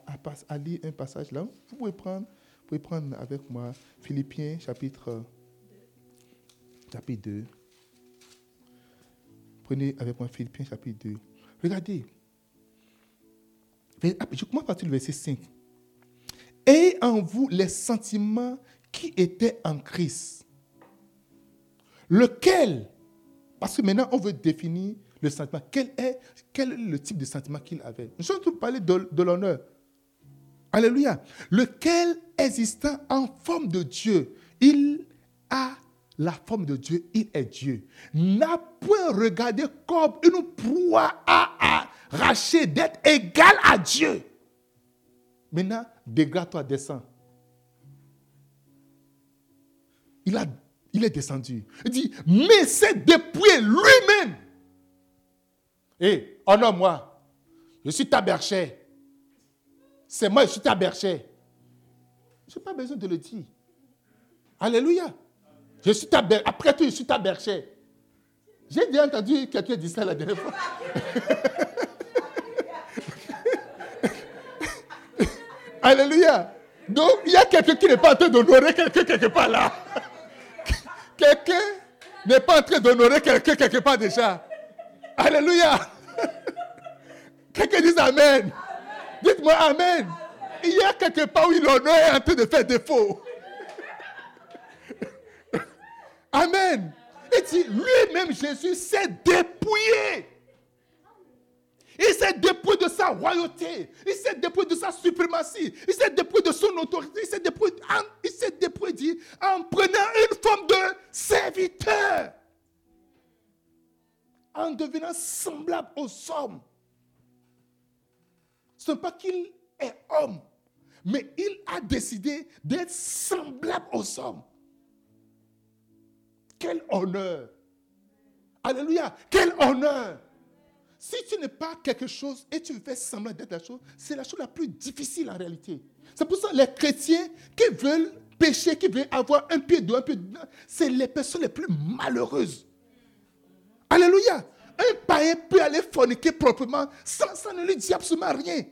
a, lu un passage là. Vous pouvez prendre, pouvez prendre avec moi Philippiens chapitre, chapitre 2. Prenez avec moi Philippiens chapitre 2. Regardez. Je commence partir du verset 5. Ayez en vous les sentiments qui étaient en Christ. Lequel, parce que maintenant on veut définir le sentiment, quel est, quel est le type de sentiment qu'il avait? Nous sommes tous parler de, de l'honneur. Alléluia. Lequel existant en forme de Dieu, il a la forme de Dieu, il est Dieu. N'a point regardé comme une proie à arracher d'être égal à Dieu. Maintenant, dégrade-toi, descends. Il, a, il est descendu. Il dit, mais c'est depuis lui-même. Et, oh non, moi, je suis taberché. C'est moi, je suis taberché. Je n'ai pas besoin de le dire. Alléluia. Je suis taberché. Après tout, je suis taberché. J'ai déjà entendu quelqu'un dire ça la dernière fois. Alléluia. Donc, il y a quelqu'un qui n'est pas en train d'honorer quelqu'un quelque part là. quelqu'un n'est pas en train d'honorer quelqu'un quelque part déjà. Alléluia. quelqu'un dit Amen. Dites-moi Amen. Il y a quelque part où l'honneur est en train de faire défaut. Amen. Et dit, lui-même, Jésus s'est dépouillé. Il s'est dépouillé de sa royauté. Il s'est dépouillé de sa suprématie. Il s'est dépouillé de son autorité. Il s'est dépouillé, en prenant une forme de serviteur. En devenant semblable aux hommes. Ce n'est pas qu'il est homme, mais il a décidé d'être semblable aux hommes. Quel honneur. Alléluia. Quel honneur. Si tu n'es pas quelque chose et tu fais semblant d'être la chose, c'est la chose la plus difficile en réalité. C'est pour ça que les chrétiens qui veulent pécher, qui veulent avoir un pied de un pied de c'est les personnes les plus malheureuses. Alléluia. Un païen peut aller forniquer proprement sans, ça ne lui dit absolument rien.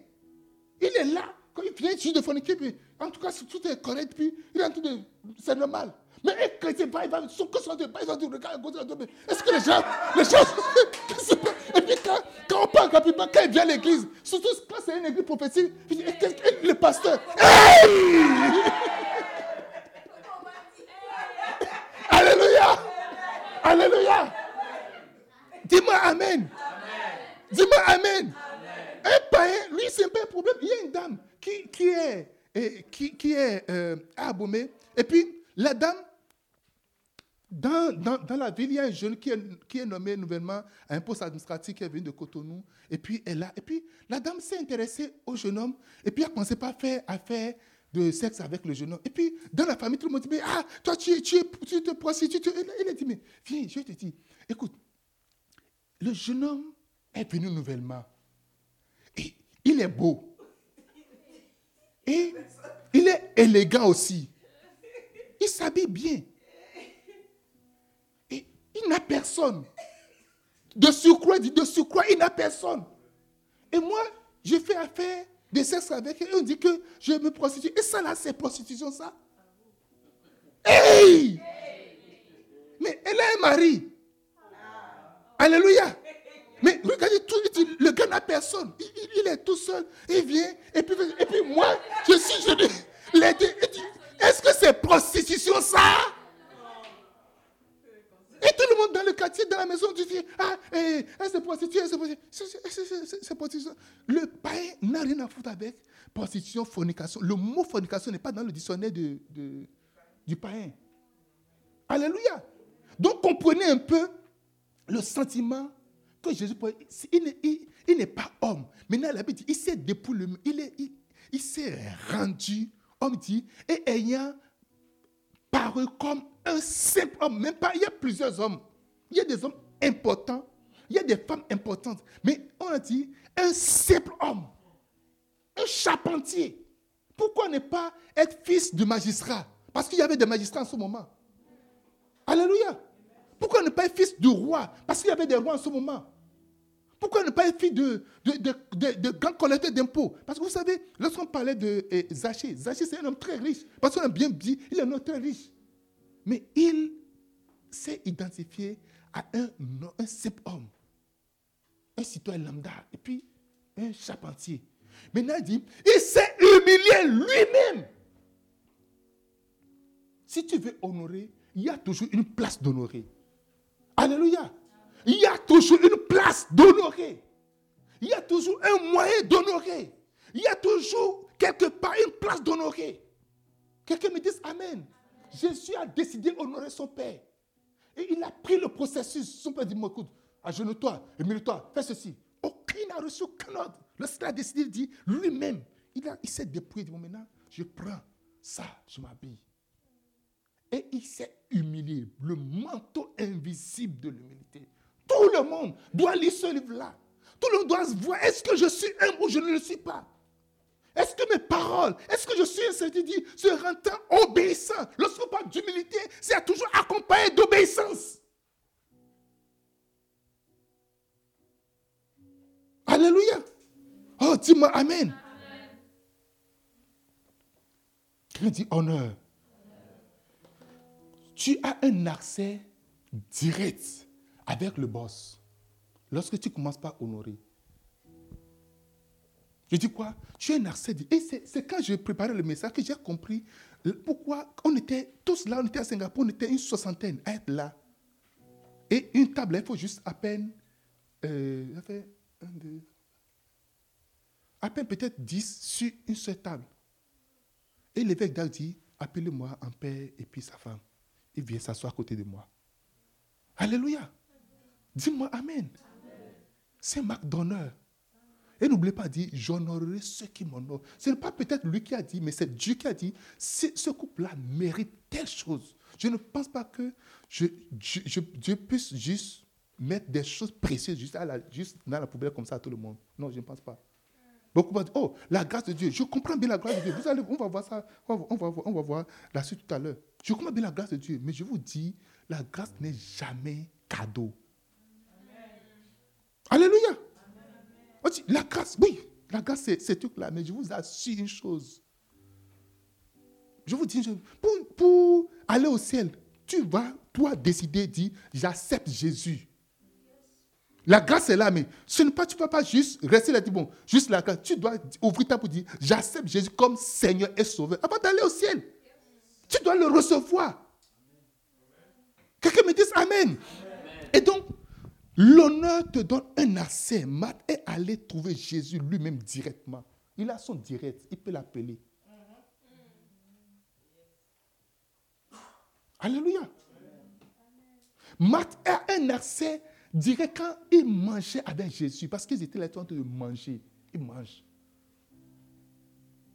Il est là. Quand il vient juste de forniquer, puis, en tout cas, tout est correct, puis il est en de. C'est normal. Mais un chrétien, il va, son cœur va dire, regarde, est-ce que les gens, les gens, quand, quand on parle rapidement, quand il vient à l'église, surtout quand c'est une église prophétique, le pasteur, Alléluia, Alléluia, dis-moi Amen, dis-moi Amen. Un païen, lui, c'est un peu un problème. Il y a une dame qui, qui est, qui, qui est euh, aboumée, et puis la dame, dans, dans, la ville, il y a un jeune qui est, qui est, nommé nouvellement à un poste administratif qui est venu de Cotonou. Et puis, elle a, et puis la dame s'est intéressée au jeune homme. Et puis, elle ne commençait pas faire, à faire de sexe avec le jeune homme. Et puis, dans la famille, tout le monde dit, mais ah, toi, tu, tu, tu te prostitues. Il a dit, mais viens, je te dis, écoute, le jeune homme est venu nouvellement. Et il est beau. Et il est élégant aussi. Il s'habille bien. Il n'a personne. De surcroît, de surcroît, il n'a personne. Et moi, je fais affaire de sexe avec elle. Et on dit que je me prostitue. Et ça, là, c'est prostitution, ça. Hey! Mais elle a un mari. Alléluia. Mais regardez, tout, le gars n'a personne. Il, est tout seul. Il vient. Et puis, et puis moi, je suis. Je, Est-ce que c'est prostitution, ça? Et tout le monde dans le quartier, dans la maison, tu dis, ah, eh, elle se prostitue, elle se prostitue. C'est prostitution. Le païen n'a rien à foutre avec prostitution, fornication. Le mot fornication n'est pas dans le dictionnaire de, du païen. Alléluia. Donc comprenez un peu le sentiment que Jésus, il, n'est pas homme. Maintenant, la Bible dit, il s'est dépouillé, il, il, il s'est rendu homme, dit, et ayant paru comme un simple homme, même pas, il y a plusieurs hommes. Il y a des hommes importants, il y a des femmes importantes. Mais on a dit un simple homme, un charpentier. Pourquoi ne pas être fils du magistrat? Parce qu'il y avait des magistrats en ce moment. Alléluia. Pourquoi ne pas être fils du roi? Parce qu'il y avait des rois en ce moment. Pourquoi ne pas être fille de, de, de, de, grands collecteurs d'impôts? Parce que vous savez, lorsqu'on parlait de eh, Zaché, Zaché c'est un homme très riche. Parce qu'on a bien dit, il est un homme très riche. Mais il s'est identifié à un, un simple homme, un citoyen lambda, et puis un charpentier. Maintenant, il il s'est humilié lui-même. Si tu veux honorer, il y a toujours une place d'honorer. Alléluia. Il y a toujours une place d'honorer. Il y a toujours un moyen d'honorer. Il y a toujours quelque part une place d'honorer. Quelqu'un me dise Amen. Jésus a décidé d'honorer son Père. Et il a pris le processus. Son Père dit, écoute, agenouille-toi, émile-toi, fais ceci. Aucun n'a reçu aucun ordre. Lorsqu'il a décidé, il dit lui-même, il, il s'est dépouillé. Il dit, maintenant, je prends ça, je m'habille. Et il s'est humilié, le manteau invisible de l'humilité. Tout le monde doit lire ce livre-là. Tout le monde doit se voir, est-ce que je suis un ou je ne le suis pas? Est-ce que mes paroles, est-ce que je suis un dit, se rendant obéissant Lorsqu'on parle d'humilité, c'est toujours accompagné d'obéissance. Alléluia. Oh, dis-moi Amen. Quelqu'un dit honneur tu as un accès direct avec le boss lorsque tu commences par honorer. Je dis quoi? Tu as un accès. Et c'est quand je préparais le message que j'ai compris pourquoi on était tous là, on était à Singapour, on était une soixantaine à être là. Et une table, il faut juste à peine, euh, un, deux, à peine peut-être dix sur une seule table. Et l'évêque d'Al dit, appelez-moi en père et puis sa femme il vient s'asseoir à côté de moi. Alléluia. Dis-moi Amen. C'est un marque d'honneur. Et n'oubliez pas dire, j'honorerai ceux qui m'honorent. Ce n'est pas peut-être lui qui a dit, mais c'est Dieu qui a dit, ce couple-là mérite telle chose. Je ne pense pas que je, Dieu puisse juste mettre des choses précieuses juste, dans la poubelle comme ça à tout le monde. Non, je ne pense pas. Beaucoup vont dire, oh, la grâce de Dieu. Je comprends bien la grâce de Dieu. Vous allez, on va voir ça, on va, on va voir la suite tout à l'heure. Je comprends bien la grâce de Dieu, mais je vous dis, la grâce n'est jamais cadeau. Alléluia. La grâce, oui, la grâce, c'est tout là, mais je vous assure une chose. Je vous dis, pour, pour aller au ciel, tu vas, toi, décider, dire, j'accepte Jésus. La grâce est là, mais ce n'est pas, tu ne peux pas juste rester là, dire, bon, juste la grâce. Tu dois ouvrir ta bouche, dire, j'accepte Jésus comme Seigneur et Sauveur avant d'aller au ciel. Tu dois le recevoir. Quelqu'un me dise Amen. Et donc, l'honneur te donne un accès. Matt est allé trouver Jésus lui-même directement. Il a son direct, il peut l'appeler. Alléluia. Matt a un accès direct quand il mangeait avec Jésus, parce qu'ils étaient là en train de manger. Ils mangent.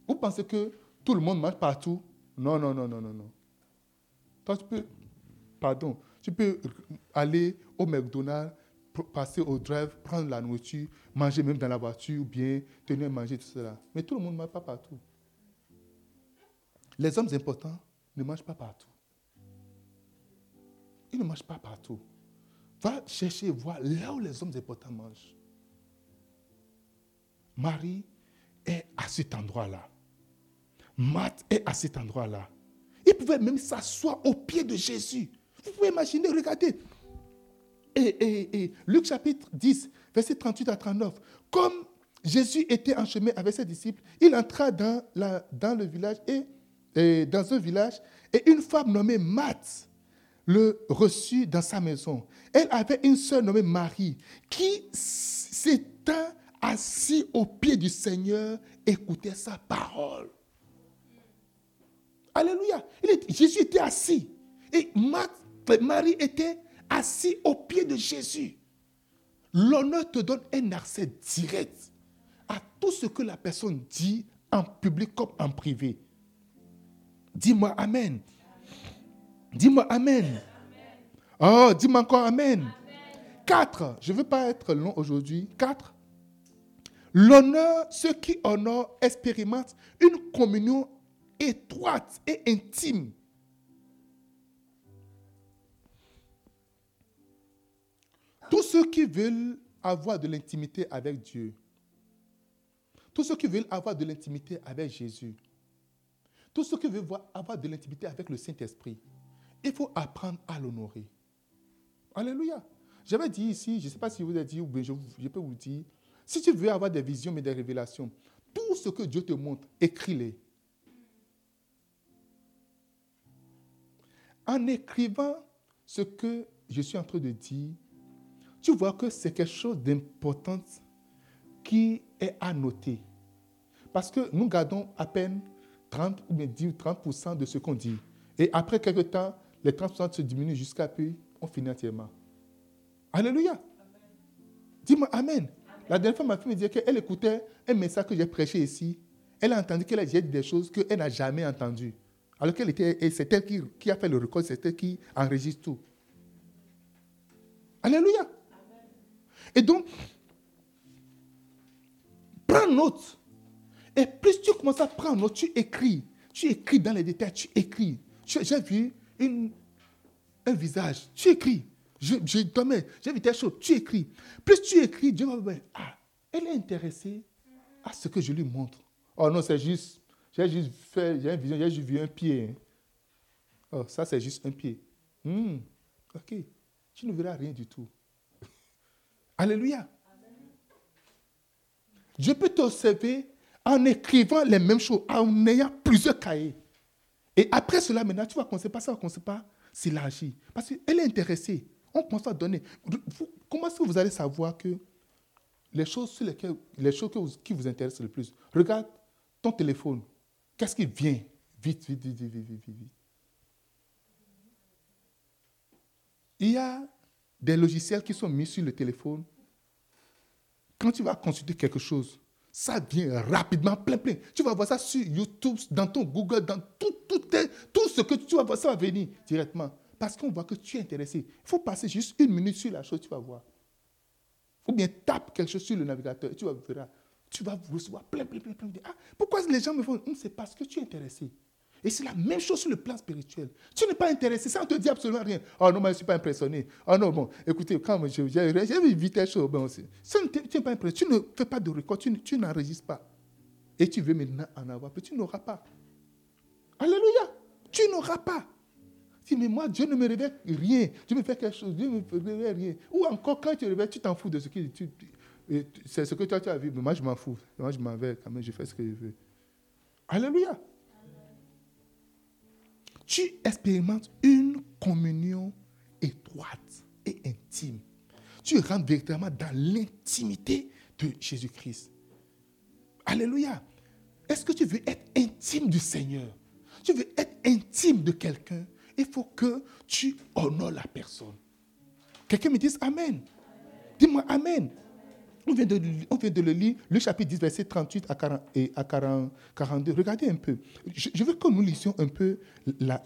Vous pensez que tout le monde mange partout? Non, non, non, non, non, non. Toi, tu peux, pardon, tu peux aller au McDonald's, passer au drive, prendre la nourriture, manger même dans la voiture, ou bien tenir manger, tout cela. Mais tout le monde ne mange pas partout. Les hommes importants ne mangent pas partout. Ils ne mangent pas partout. Va chercher, voir là où les hommes importants mangent. Marie est à cet endroit-là. Marthe est à cet endroit-là. Il pouvait même s'asseoir au pied de Jésus. Vous pouvez imaginer, regardez. Et, Luc chapitre 10, verset 38 à 39. Comme Jésus était en chemin avec ses disciples, il entra dans, la, dans le village et, dans un village et une femme nommée Marthe le reçut dans sa maison. Elle avait une sœur nommée Marie qui s'était assise au pied du Seigneur, écoutait sa parole. Alléluia. Jésus était assis. Et Marie était assis au pied de Jésus. L'honneur te donne un accès direct à tout ce que la personne dit en public comme en privé. Dis-moi Amen. Dis-moi Amen. Oh, dis-moi encore Amen. Quatre. Je ne veux pas être long aujourd'hui. Quatre. L'honneur, ceux qui honorent expérimentent une communion étroite et intime. Tous ceux qui veulent avoir de l'intimité avec Dieu, tous ceux qui veulent avoir de l'intimité avec Jésus, tous ceux qui veulent avoir de l'intimité avec le Saint-Esprit, il faut apprendre à l'honorer. Alléluia. J'avais dit ici, je ne sais pas si vous avez dit ou bien je, je peux vous dire, si tu veux avoir des visions mais des révélations, tout ce que Dieu te montre, écris-les. En écrivant ce que je suis en train de dire, tu vois que c'est quelque chose d'important qui est à noter. Parce que nous gardons à peine 30 ou bien 10 ou 30% de ce qu'on dit. Et après quelques temps, les 30% se diminuent jusqu'à puis on finit entièrement. Alléluia. Dis-moi Amen. La dernière fois, ma fille me disait qu'elle écoutait un message que j'ai prêché ici. Elle a entendu qu'elle a dit des choses qu'elle n'a jamais entendues. Alors qu'elle était, et c'est elle qui, qui, a fait le record, c'est elle qui enregistre tout. Alléluia. Et donc, prends note. Et plus tu commences à prendre note, tu écris. Tu écris dans les détails, tu écris. J'ai vu un visage, tu écris. Je j'ai vu telle chose, tu écris. Plus tu écris, Dieu va dire, ah, elle est intéressée à ce que je lui montre. Oh non, c'est juste, j'ai juste fait, j'ai une vision, j'ai juste vu un pied. Hein. Oh, ça c'est juste un pied. Hmm, ok, tu ne verras rien du tout. Alléluia. Je peux t'observer en écrivant les mêmes choses, en ayant plusieurs cahiers. Et après cela, maintenant, tu vas commencer pas ça, on ne sait pas s'élargir. Parce qu'elle est intéressée. On commence à donner. comment est-ce que vous allez savoir que les choses, sur lesquelles, les choses qui vous intéressent le plus, regarde ton téléphone. Qu'est-ce qui vient? Vite, vite, vite, vite, vite, vite, vite. Il y a des logiciels qui sont mis sur le téléphone. Quand tu vas consulter quelque chose, ça vient rapidement, plein, plein. Tu vas voir ça sur YouTube, dans ton Google, dans tout, tout, tout ce que tu vas voir, ça va venir directement. Parce qu'on voit que tu es intéressé. Il faut passer juste une minute sur la chose, tu vas voir. Ou bien tape quelque chose sur le navigateur et tu vas voir. Tu vas recevoir plein, plein, plein, plein. Ah, pourquoi les gens me font C'est parce que tu es intéressé. Et c'est la même chose sur le plan spirituel. Tu n'es pas intéressé, ça ne te dit absolument rien. Oh non, moi je ne suis pas impressionné. Oh non, bon, écoutez, quand j'ai vu vite les choses, bon, aussi. tu n'es pas impressionné, tu ne fais pas de record, tu, tu n'enregistres pas. Et tu veux maintenant en avoir, mais tu n'auras pas. Alléluia. Tu n'auras pas. Si, mais moi, Dieu ne me révèle rien. Dieu me fait quelque chose, Dieu ne me révèle rien. Ou encore, quand tu révèles, tu t'en fous de ce que tu. C'est ce que toi, tu as vu. Mais moi, je m'en fous. Moi, je m'en vais quand même, je fais ce que je veux. Alléluia. Tu expérimentes une communion étroite et intime. Tu rentres véritablement dans l'intimité de Jésus-Christ. Alléluia. Est-ce que tu veux être intime du Seigneur? Tu veux être intime de quelqu'un? il faut que tu honores la personne. Quelqu'un me dise Amen. Dis-moi Amen. On vient, de, le lire, le chapitre 10, verset 38 à, 40, et à 40, 42. Regardez un peu. Je, veux que nous lisions un peu la.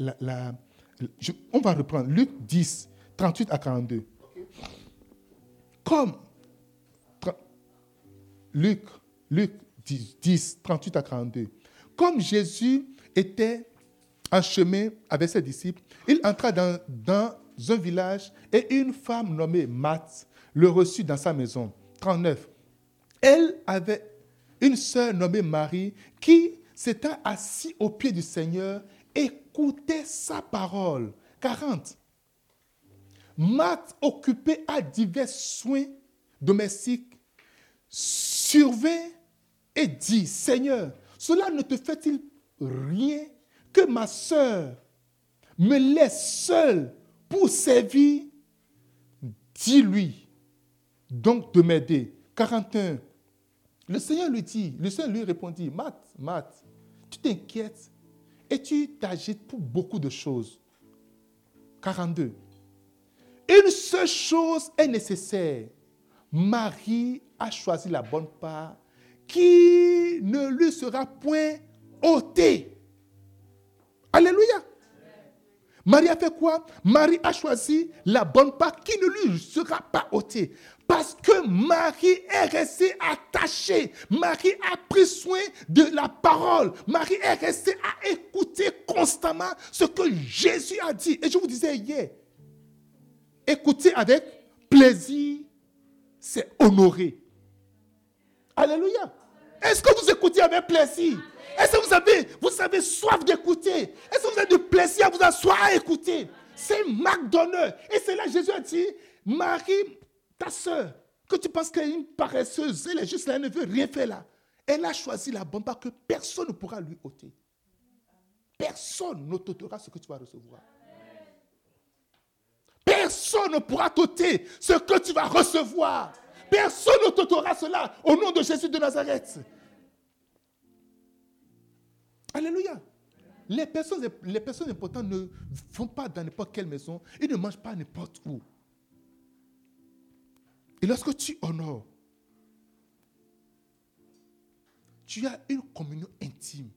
on va reprendre Luc 10, 38 à 42. Comme. Luc, Luc 10, 10, 38 à 42. Comme Jésus était en chemin avec ses disciples, il entra dans, dans un village et une femme nommée Math le reçut dans sa maison. 39. Elle avait une sœur nommée Marie qui s'était assise au pied du Seigneur, écoutait sa parole. 40. Math, occupé à divers soins domestiques, surveille et dit, Seigneur, cela ne te fait-il rien que ma sœur me laisse seule pour servir, dis-lui donc de m'aider. 41. Le Seigneur lui dit, le Seigneur lui répondit, Matt, Matt, tu t'inquiètes et tu t'agites pour beaucoup de choses. 42. Une seule chose est nécessaire. Marie a choisi la bonne part qui ne lui sera point ôtée. Alléluia. Marie a fait quoi? Marie a choisi la bonne part qui ne lui sera pas ôtée. Parce que Marie est restée attachée. Marie a pris soin de la parole. Marie est restée à écouter constamment ce que Jésus a dit. Et je vous disais hier, écoutez avec plaisir c'est honorer. Alléluia. Est-ce que vous écoutez avec plaisir? Est-ce que vous avez, vous avez soif d'écouter? Est-ce que vous avez du plaisir à vous asseoir à écouter? C'est une marque. Et c'est là Jésus a dit, Marie, ta soeur, que tu penses qu'elle est une paresseuse, elle est juste là, elle ne veut rien faire là. Elle a choisi la part que personne ne pourra lui ôter. Personne ne t'ôtera ce que tu vas recevoir. Personne ne pourra t'ôter ce que tu vas recevoir. Personne ne t'ôtera cela au nom de Jésus de Nazareth. Alléluia. Les personnes, les personnes importantes ne vont pas dans n'importe quelle maison. Ils ne mangent pas n'importe où. Et lorsque tu honores, tu as une communion intime.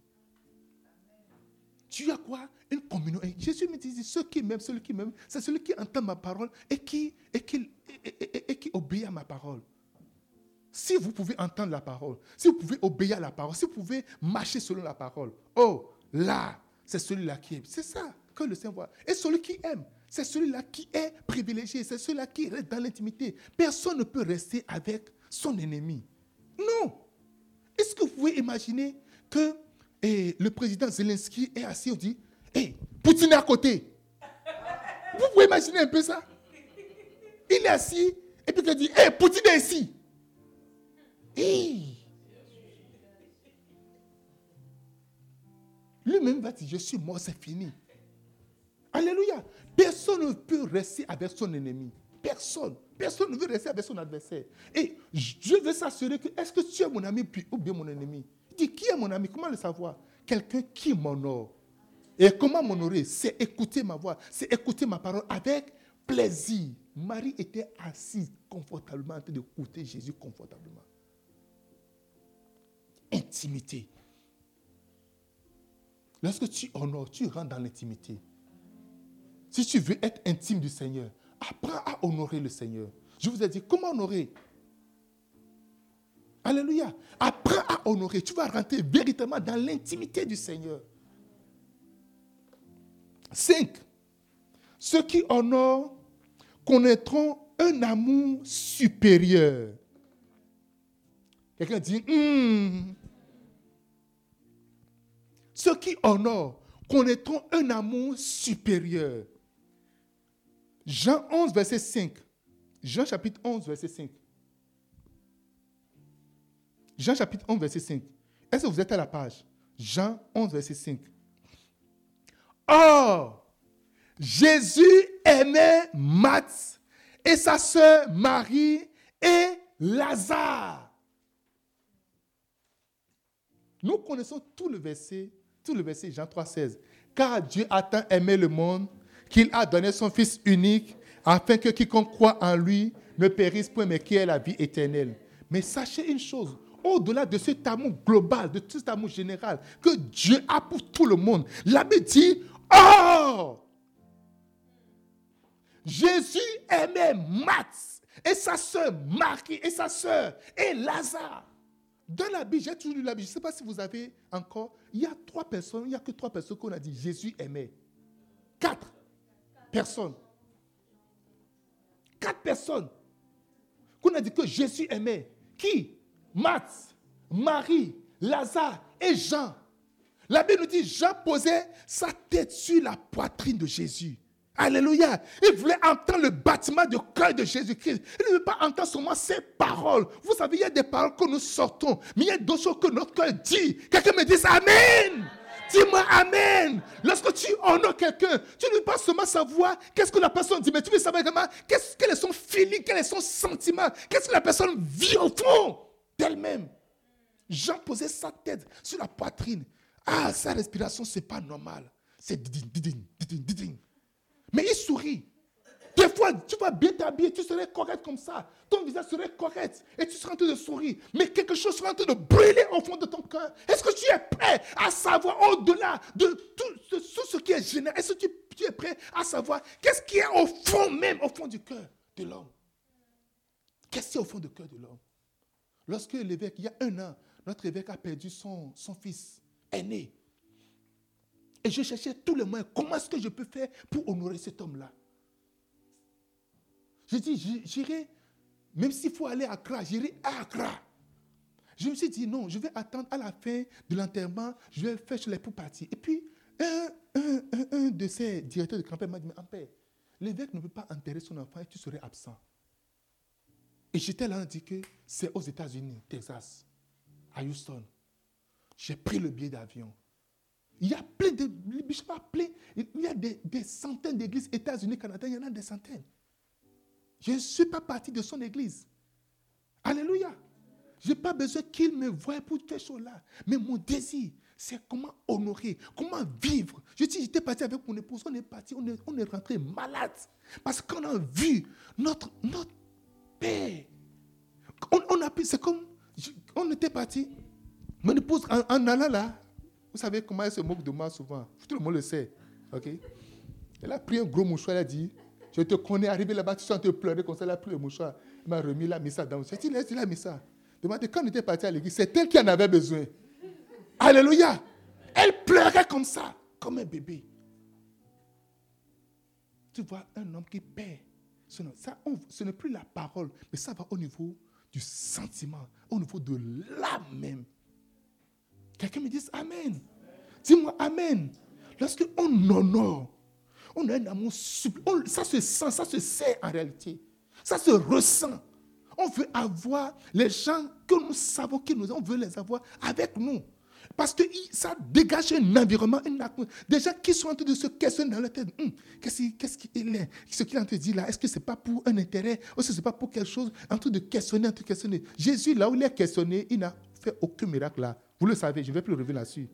Tu as quoi? Une communion. intime. Jésus me dit, ceux qui m'aiment, celui qui m'aime, c'est celui qui entend ma parole et qui, et, qui, et, qui obéit à ma parole. Si vous pouvez entendre la parole, si vous pouvez obéir à la parole, si vous pouvez marcher selon la parole, oh, là, c'est celui-là qui aime. C'est ça que le Seigneur voit. Et celui qui aime, c'est celui-là qui est privilégié, c'est celui-là qui reste dans l'intimité. Personne ne peut rester avec son ennemi. Non. Est-ce que vous pouvez imaginer que eh, le président Zelensky est assis, on dit, hé, Poutine est à côté? Vous pouvez imaginer un peu ça? Il est assis, et puis il dit, hé, Poutine est ici. Lui-même va dire, je suis mort, c'est fini. Alléluia. Personne ne peut rester avec son ennemi. Personne. Personne ne veut rester avec son adversaire. Et je veux s'assurer que est-ce que tu es mon ami ou bien mon ennemi? Il dit qui est mon ami? Comment le savoir? Quelqu'un qui m'honore. Et comment m'honorer? C'est écouter ma voix, c'est écouter ma parole avec plaisir. Marie était assise confortablement en train d'écouter Jésus confortablement. Intimité. Lorsque tu honores, tu rentres dans l'intimité. Si tu veux être intime du Seigneur, apprends à honorer le Seigneur. Je vous ai dit, comment honorer? Alléluia. Apprends à honorer. Tu vas rentrer véritablement dans l'intimité du Seigneur. 5. Ceux qui honorent connaîtront un amour supérieur. Quelqu'un dit, hmm. Ceux qui honorent connaîtront un amour supérieur. Jean 11, verset 5. Jean chapitre 11, verset 5. Jean chapitre 11, verset 5. Est-ce que vous êtes à la page? Jean 11, verset 5. Or, Jésus aimait Matt et sa sœur Marie et Lazare. Nous connaissons tout le verset, tout le verset Jean 3, 16. Car Dieu a tant aimé le monde qu'il a donné son Fils unique, afin que quiconque croit en lui ne périsse point, mais qui ait la vie éternelle. Mais sachez une chose, au-delà de cet amour global, de tout cet amour général que Dieu a pour tout le monde, l'abbé dit, oh, Jésus aimait Max et sa sœur Marie et sa sœur et Lazare. Dans la Bible, j'ai toujours lu la Bible. Je ne sais pas si vous avez encore. Il y a trois personnes, il n'y a que trois personnes qu'on a dit Jésus aimait. Quatre personnes. Quatre personnes. Qu'on a dit que Jésus aimait. Qui? Matt, Marie, Lazare et Jean. La Bible nous dit Jean posait sa tête sur la poitrine de Jésus. Alléluia. Il voulait entendre le bâtiment du cœur de Jésus-Christ. Il ne veut pas entendre seulement ses paroles. Vous savez, il y a des paroles que nous sortons, mais il y a d'autres choses que notre cœur dit. Quelqu'un me dit Amen. Dis-moi Amen. Lorsque tu honores quelqu'un, tu ne veux pas seulement savoir qu'est-ce que la personne dit, mais tu veux savoir également quel est son feeling, quel est son sentiment, qu'est-ce que la personne vit au fond d'elle-même. Jean posait sa tête sur la poitrine. Ah, sa respiration, ce n'est pas normal. C'est diding, diding, diding, diding. Mais il sourit. Des fois, tu vas bien t'habiller, tu serais correct comme ça. Ton visage serait correct et tu seras en train de sourire. Mais quelque chose sera en train de brûler au fond de ton cœur. Est-ce que tu es prêt à savoir au-delà de tout, ce qui est général Est-ce que tu, es prêt à savoir qu'est-ce qui est au fond même, au fond du cœur de l'homme? Qu'est-ce qui est au fond du cœur de l'homme? Lorsque l'évêque, il y a un an, notre évêque a perdu son, son fils aîné. Et je cherchais tous les moyens. Comment est-ce que je peux faire pour honorer cet homme-là? J'ai dit, j'irai Même s'il faut aller à Accra, j'irai à Accra. Je me suis dit, non, je vais attendre à la fin de l'enterrement, je vais faire les pour partir. Et puis, un, un, de ces directeurs de campagne m'a dit, mais l'évêque ne peut pas enterrer son enfant et tu serais absent. Et j'étais là, on dit que c'est aux États-Unis, Texas, à Houston. J'ai pris le billet d'avion. Il y a plein de. plein. Il y a des, des centaines d'églises États-Unis, Canada, il y en a des centaines. Je ne suis pas parti de son église. Alléluia. Je n'ai pas besoin qu'il me voie pour faire choses-là. Mais mon désir, c'est comment honorer, comment vivre. Je dis, j'étais parti avec mon épouse, on est parti, on est, on est rentré malade. Parce qu'on a vu notre, notre Père. On, a c'est comme, on était parti. Mon épouse, en, allant là, vous savez comment elle se moque de moi souvent. Tout le monde le sait. Elle a pris un gros mouchoir, elle a dit, je te connais, arrivé là-bas, tu sens te pleurer comme ça, elle a pris le mouchoir. Elle m'a remis, la missa dans le J'ai dit, laisse, il a mis ça. Demandez, quand on était parti à l'église, c'est elle qui en avait besoin. Alléluia. Elle pleurait comme ça, comme un bébé. Tu vois un homme qui perd. Ça, ce n'est plus la parole, mais ça va au niveau du sentiment, au niveau de l'âme même. Quelqu'un me dit Amen. Dis-moi Amen. Lorsque on honore, on a un amour sublime. Ça se sent, ça se sait en réalité. Ça se ressent. On veut avoir les gens que nous savons qui nous ont, on veut les avoir avec nous. Parce que ça dégage un environnement, Des gens qui sont en train de se questionner dans leur tête. Hum, qu'est-ce qu'il est? Ce qu'il est en train de dire là, est-ce que ce n'est pas pour un intérêt? Est-ce que ce n'est pas pour quelque chose? En train de questionner, en train de questionner. Jésus, là où il est questionné, il n'a fait aucun miracle là. Vous le savez, je ne vais plus revenir là-dessus.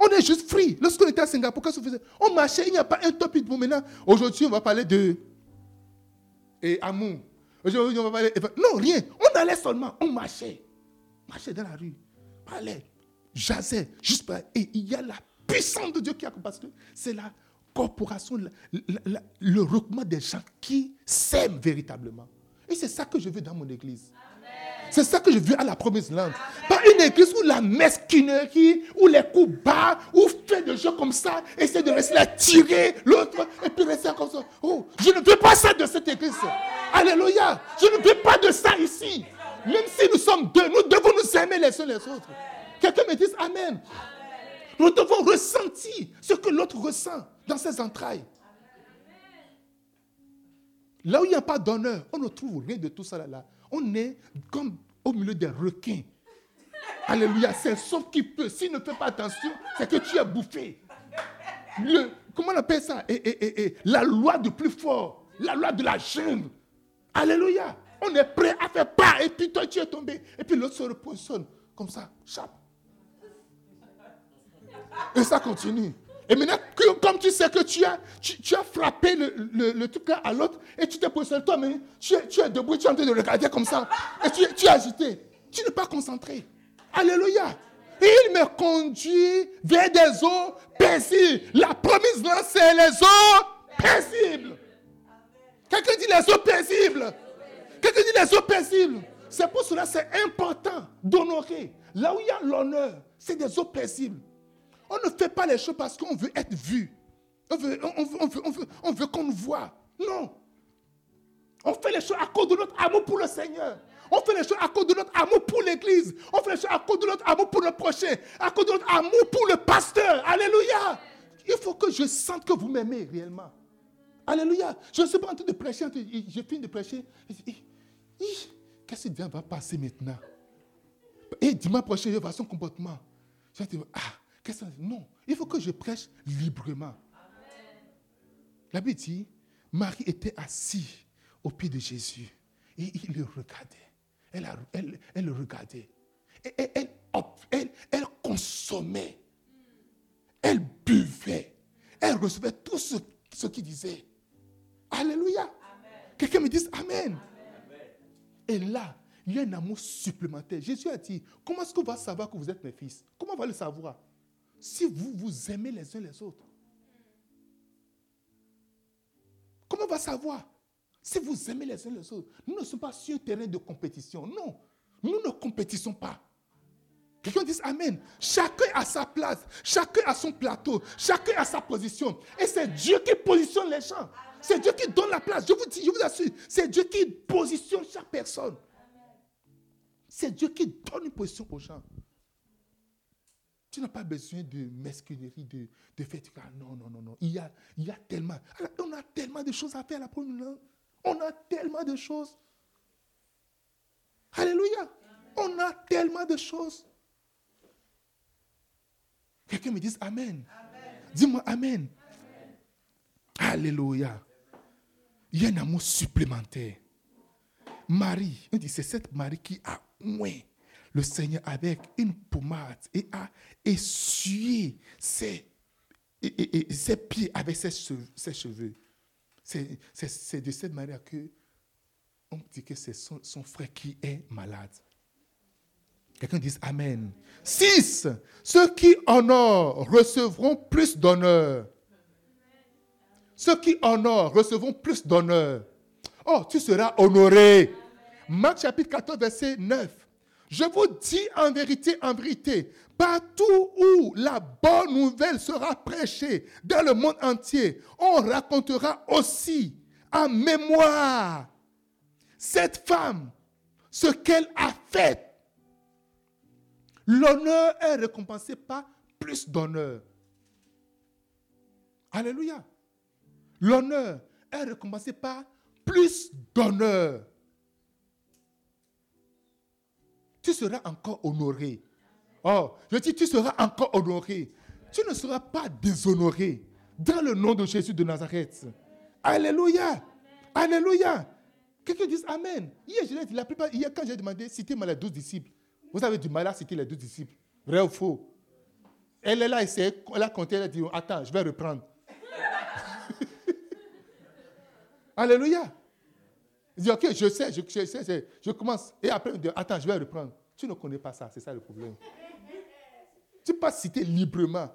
On est juste free. Lorsqu'on était à Singapour, qu'est-ce qu'on faisait? On marchait, il n'y a pas un topic pour maintenant. Aujourd'hui, on va parler de et amour. Aujourd'hui, on va parler. Non, rien. On allait seulement, on marchait. Marchait dans la rue parlait, jasait, juste Et il y a la puissance de Dieu qui a parce que c'est la corporation, le recoupement des gens qui s'aiment véritablement. Et c'est ça que je veux dans mon église. C'est ça que je veux à la promesse lente. Une église où la mesquinerie, où les coups bas, où fait des jeux comme ça, essaie de rester là, tirer l'autre, et puis rester comme ça. Oh, je ne veux pas ça de cette église. Alléluia. Je ne veux pas de ça ici. Même si nous sommes deux, nous devons nous aimer les uns les autres. Quelqu'un me dise Amen. Nous devons ressentir ce que l'autre ressent dans ses entrailles. Là où il n'y a pas d'honneur, on ne trouve rien de tout ça là. On est comme au milieu des requins. Alléluia, c'est sauf qui peut. S'il ne fait pas attention, c'est que tu es bouffé. Le, comment on appelle ça? La loi du plus fort, la loi de la jungle. Alléluia. On est prêt à faire pas. Et puis toi, tu es tombé. Et puis l'autre se repositionne. Comme ça. Chape. Et ça continue. Et maintenant, comme tu sais que tu as, tu, as frappé le, le, truc à l'autre et tu t'es positionné toi, mais tu es, tu es debout, tu es en train de regarder comme ça. Et tu, tu es agité. Tu n'es pas concentré. Alléluia. Il me conduit vers des eaux paisibles. La promise là, c'est les eaux paisibles. Quelqu'un dit les eaux paisibles. Quelqu'un dit les eaux paisibles. C'est pour cela c'est important d'honorer. Là où il y a l'honneur, c'est des eaux paisibles. On ne fait pas les choses parce qu'on veut être vu. On veut, on veut, qu'on nous voit. Non. On fait les choses à cause de notre amour pour le Seigneur. On fait les choses à cause de notre amour pour l'Église. On fait les choses à cause de notre amour pour le prochain. À cause de notre amour pour le pasteur. Alléluia. Il faut que je sente que vous m'aimez réellement. Alléluia. Je ne suis pas en train de prêcher. Je finis de prêcher. Qu'est-ce qui va passer maintenant? Et dimanche prochain, il va son comportement. Je vais dire, ah, qu'est-ce que Non, il faut que je prêche librement. La Bible dit, Marie était assise au pied de Jésus. Et il le regardait. Elle, elle, le regardait. Et elle, elle, elle, consommait. Elle buvait. Elle recevait tout ce, ce qu'il disait. Alléluia. Quelqu'un me dise Amen. Et là, il y a un amour supplémentaire. Jésus a dit, comment est-ce qu'on va savoir que vous êtes mes fils? Comment on va le savoir? Si vous vous aimez les uns les autres. Comment on va savoir? Si vous aimez les uns les autres. Nous ne sommes pas sur un terrain de compétition. Non, nous ne compétissons pas. Quelqu'un dit Amen. Chacun a sa place, chacun a son plateau, chacun a sa position. Et c'est Dieu qui positionne les gens. C'est Dieu qui donne la place. Je vous dis, je vous assure, c'est Dieu qui positionne chaque personne. C'est Dieu qui donne une position aux gens. Tu n'as pas besoin de mesquinerie, de, de faire non, non, non, non. Il y a, il y a tellement. on a tellement de choses à faire à la première On a tellement de choses. Alléluia. On a tellement de choses. Quelqu'un me dise Amen. Dis-moi Amen. Alléluia. Il y a un amour supplémentaire. Marie, on dit c'est cette Marie qui a moins le Seigneur avec une pommade et a essuyé ses, ses pieds avec ses cheveux. C'est de cette manière que on dit que c'est son, frère qui est malade. Quelqu'un dit Amen. 6. Ceux qui honorent recevront plus d'honneur. Ceux qui honorent recevront plus d'honneur. Oh, tu seras honoré. Marc chapitre 14, verset 9. Je vous dis en vérité, en vérité, partout où la bonne nouvelle sera prêchée dans le monde entier, on racontera aussi en mémoire cette femme, ce qu'elle a fait. L'honneur est récompensé par plus d'honneur. Alléluia. L'honneur est récompensé par plus d'honneur. tu seras encore honoré. Oh, je dis, tu seras encore honoré. Tu ne seras pas déshonoré dans le nom de Jésus de Nazareth. Alléluia. Alléluia. Quelqu'un dit Amen. Hier, je la plupart, hier quand j'ai demandé, citez-moi les douze disciples. Vous avez du mal à citer les douze disciples. Vrai ou faux? Elle est là, elle a compté, elle a dit, attends, je vais reprendre. Alléluia. Il dit, ok, je sais, je, sais, je commence. Et après, il dit, attends, je vais reprendre. Tu ne connais pas ça, c'est ça le problème. Tu pas citer librement.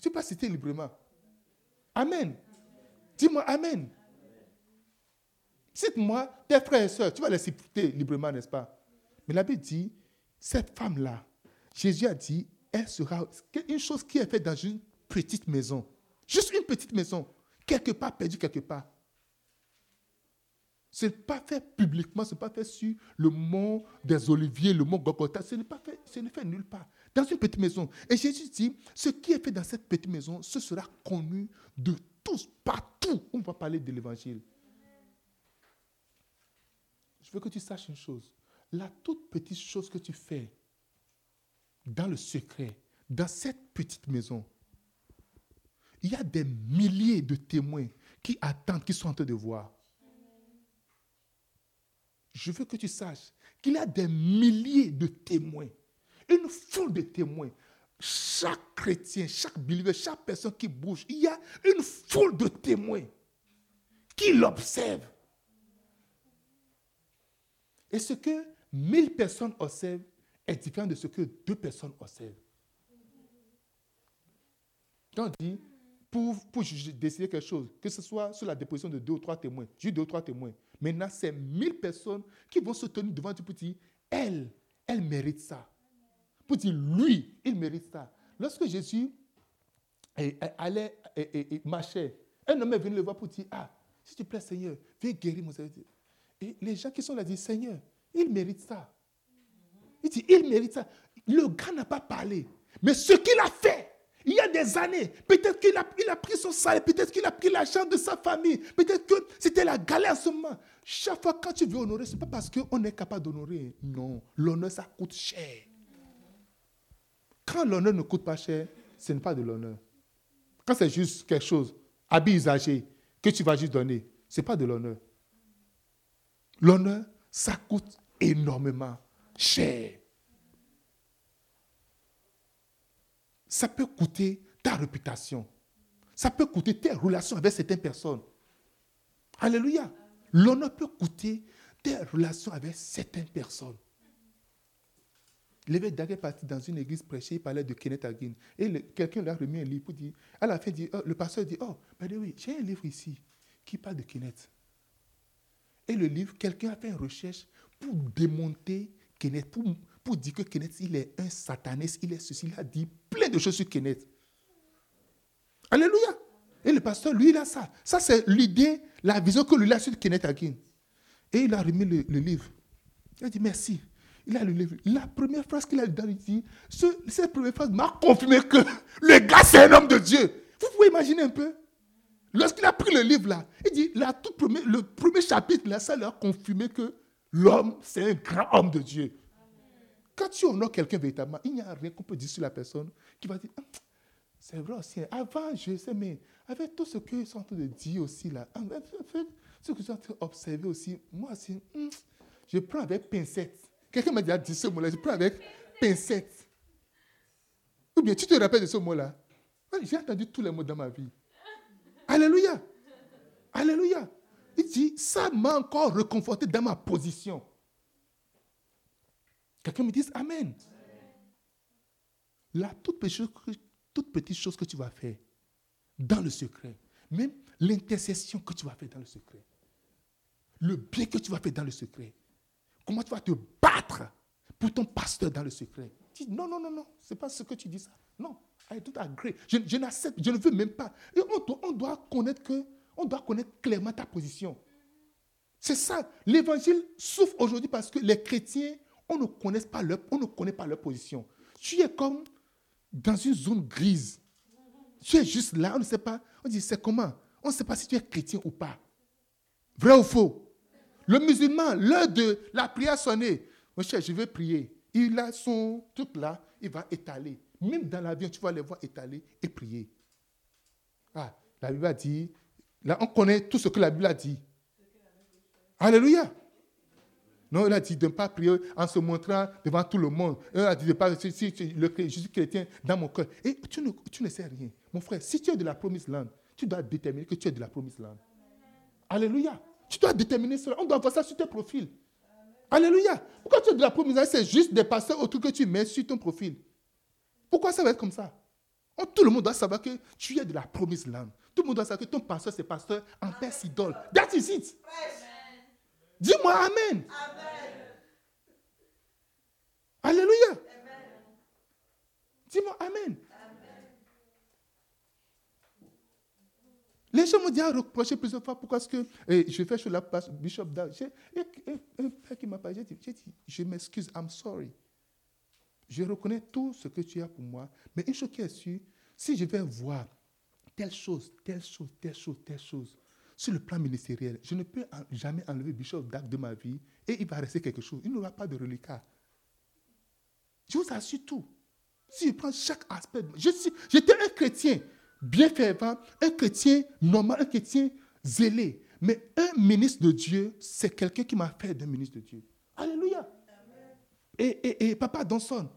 Tu peux pas citer librement. Amen. Dis-moi Amen. Cite-moi tes frères et sœurs. Tu vas les citer librement, n'est-ce pas? Mais la Bible dit, cette femme-là, Jésus a dit, elle sera une chose qui est faite dans une petite maison. Juste une petite maison. Quelque part, perdue quelque part. Ce n'est pas fait publiquement, ce n'est pas fait sur le mont des Oliviers, le mont Gogota. Ce n'est pas fait, ce n'est fait nulle part. Dans une petite maison. Et Jésus dit, ce qui est fait dans cette petite maison, ce sera connu de tous, partout. On va parler de l'évangile. Je veux que tu saches une chose. La toute petite chose que tu fais dans le secret, dans cette petite maison, il y a des milliers de témoins qui attendent, qui sont en train de voir je veux que tu saches qu'il y a des milliers de témoins, une foule de témoins. Chaque chrétien, chaque believer, chaque personne qui bouge, il y a une foule de témoins qui l'observent. Et ce que mille personnes observent est différent de ce que deux personnes observent. On dit, pour, pour décider quelque chose, que ce soit sur la déposition de deux ou trois témoins, juste deux ou trois témoins, Maintenant, c'est mille personnes qui vont se tenir devant Dieu pour dire, elle, elle mérite ça. Pour dire, lui, il mérite ça. Lorsque Jésus allait et, marchait, un homme est venu le voir pour dire, ah, s'il te plaît, Seigneur, viens guérir mon serviteur. Et les gens qui sont là disent, Seigneur, il mérite ça. Il dit, il mérite ça. Le gars n'a pas parlé. Mais ce qu'il a fait, il y a des années, peut-être qu'il a, pris son salaire, peut-être qu'il a pris l'argent de sa famille, peut-être que c'était la galère en ce moment. Chaque fois quand tu veux honorer, ce n'est pas parce qu'on est capable d'honorer. Non, l'honneur, ça coûte cher. Quand l'honneur ne coûte pas cher, ce n'est pas de l'honneur. Quand c'est juste quelque chose, habit usagé, que tu vas juste donner, ce n'est pas de l'honneur. L'honneur, ça coûte énormément cher. ça peut coûter ta réputation. Ça peut coûter tes relations avec certaines personnes. Alléluia. L'honneur peut coûter tes relations avec certaines personnes. L'évêque Dag est parti dans une église prêcher, il parlait de Kenneth Hagin. Et quelqu'un lui a remis un livre pour dire, à la fin, oh, le pasteur dit, oh, ben oui, j'ai un livre ici qui parle de Kenneth. Et le livre, quelqu'un a fait une recherche pour démonter Kenneth, pour, pour dire que Kenneth, il est un sataniste, il est ceci, il a dit plein de choses sur Kenneth. Alléluia. Et le pasteur, lui, il a ça. Ça, c'est l'idée, la vision que lui a sur Kenneth Hagin. Et il a remis le, livre. Il a dit merci. Il a le livre. La première phrase qu'il a dit, cette première phrase m'a confirmé que le gars, c'est un homme de Dieu. Vous pouvez imaginer un peu? Lorsqu'il a pris le livre là, il dit, la tout premier, le premier chapitre là, ça lui a confirmé que l'homme, c'est un grand homme de Dieu. Quand tu honores quelqu'un véritablement, il n'y a rien qu'on peut dire sur la personne qui va dire, ah, c'est vrai aussi. Avant, je sais, mais avec tout ce qu'ils sont en train de dire aussi là, ce que suis en train d'observer aussi, moi aussi, hmm, je prends avec pincette. Quelqu'un m'a déjà dit ce mot-là, je prends avec pincette. Ou bien tu te rappelles de ce mot-là? J'ai entendu tous les mots dans ma vie. Alléluia. Alléluia. Il dit, ça m'a encore reconforté dans ma position. Quelqu'un me dit Amen. Petite, toute petite chose que tu vas faire dans le secret, même l'intercession que tu vas faire dans le secret, le bien que tu vas faire dans le secret, comment tu vas te battre pour ton pasteur dans le secret? Dis, non, non, non, non, ce n'est pas ce que tu dis ça. Non, I don't agree. Je, je n'accepte, je ne veux même pas. Et on doit, on doit connaître que, on doit connaître clairement ta position. C'est ça. L'évangile souffre aujourd'hui parce que les chrétiens, on ne pas leur, on ne connaît pas leur position. Tu es comme dans une zone grise. Tu es juste là, on ne sait pas. On dit, c'est comment? On ne sait pas si tu es chrétien ou pas. Vrai ou faux? Le musulman, l'heure de la prière sonnée. Mon cher, je vais prier. Il a son truc là, il va étaler. Même dans l'avion, tu vas les voir étaler et prier. Ah, la Bible a dit, là, on connaît tout ce que la Bible a dit. Alléluia. Non, il a dit de ne pas prier en se montrant devant tout le monde. Il a dit de ne pas, si, le, je suis chrétien dans mon cœur. Et tu ne, tu ne sais rien. Mon frère, si tu es de la promise land, tu dois déterminer que tu es de la promise land. Alléluia. Tu dois déterminer cela. On doit voir ça sur tes profils. Alléluia. Pourquoi tu es de la promise C'est juste des pasteurs autour que tu mets sur ton profil. Pourquoi ça va être comme ça? Oh, Tout le monde doit savoir que tu es de la promise land. Tout le monde doit savoir que ton pasteur, c'est pasteur en père idole. That is it. Dis-moi Amen. Alléluia. Dis-moi Amen. Les gens m'ont dit à reprocher plusieurs fois pourquoi est-ce que je fais sur la place Bishop Dag. Un père qui m'a parlé, j'ai dit, je m'excuse, I'm sorry. Je reconnais tout ce que tu as pour moi, mais une chose qui est sûre, si je vais voir telle chose, telle chose, telle chose, telle chose, sur le plan ministériel, je ne peux jamais enlever Bishop Dag de ma vie et il va rester quelque chose. Il n'y aura pas de reliquat. Je vous assure tout. Si je prends chaque aspect, j'étais un chrétien bien fervent, un chrétien normal, un chrétien zélé. Mais un ministre de Dieu, c'est quelqu'un qui m'a fait d'un ministre de Dieu. Alléluia. Et, et, et, Papa Donson,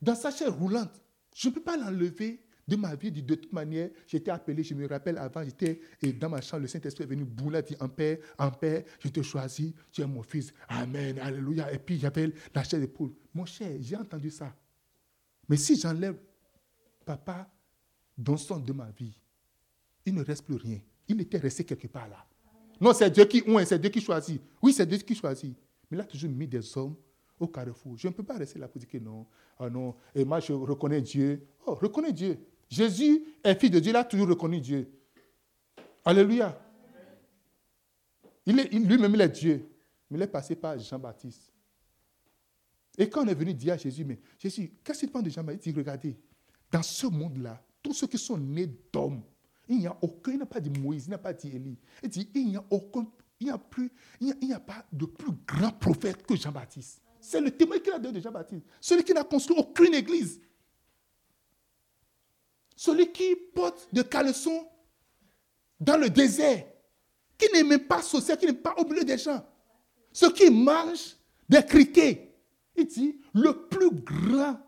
dans sa chair roulante, je ne peux pas l'enlever de ma vie, de toute manière, j'étais appelé, je me rappelle avant, j'étais dans ma chambre, le Saint-Esprit est venu, boula, dit en paix, en paix, je te choisis, tu es mon fils. Amen, alléluia. Et puis j'avais la chair de poule. Mon cher, j'ai entendu ça. Mais si j'enlève papa dans son de ma vie, il ne reste plus rien. Il était resté quelque part là. Non, c'est Dieu qui c'est Dieu qui choisit. Oui, c'est Dieu qui choisit. Mais il a toujours mis des hommes au carrefour. Je ne peux pas rester là pour dire que non. Ah non. Et moi, je reconnais Dieu. Oh, reconnais Dieu. Jésus est fils de Dieu, il a toujours reconnu Dieu. Alléluia. Il est, lui-même, il est Dieu. Mais il est passé par Jean-Baptiste. Et quand on est venu dire à Jésus, mais Jésus, qu'est-ce qu'il pense de Jean-Baptiste? Il dit, regardez, dans ce monde-là, tous ceux qui sont nés d'hommes, il n'y a aucun, il n'a pas dit Moïse, il n'a pas dit Élie. Il dit, il n'y a aucun, il n'y a plus, il n'y a, pas de plus grand prophète que Jean-Baptiste. C'est le témoin qu'il a donné de Jean-Baptiste. Celui qui n'a construit aucune église. Celui qui porte des caleçons dans le désert, qui n'est même pas social, qui n'est pas au milieu des gens. Ceux qui mangent des criquets. Il dit, le plus grand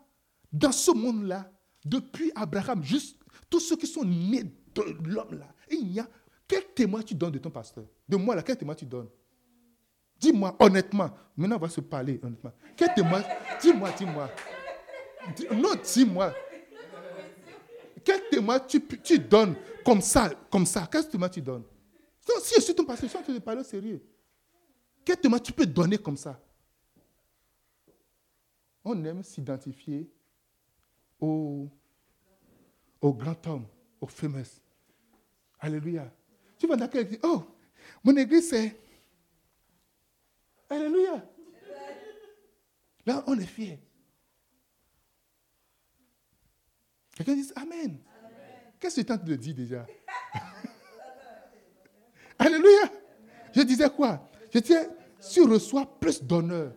dans ce monde-là, depuis Abraham, juste tous ceux qui sont nés de l'homme-là, il y a. Quel témoin tu donnes de ton pasteur? De moi, là, quel témoin tu donnes? Dis-moi honnêtement. Maintenant, on va se parler honnêtement. Quel témoin? Dis-moi, dis-moi. Non, dis-moi. Quel témoin tu, tu, donnes comme ça, comme ça? Quel témoin tu donnes? Non, Si je suis ton pasteur, je suis en train de parler au sérieux. Quel témoin tu peux donner comme ça? On aime s'identifier au, au grand homme, au famous. Alléluia. Tu vas dans dit, oh, mon église c'est. Alléluia. Là, on est fier. Quelqu'un dit Amen. Qu'est-ce que tu tentes de dire déjà? Alléluia. Je disais quoi? Je disais, tu reçois plus d'honneur.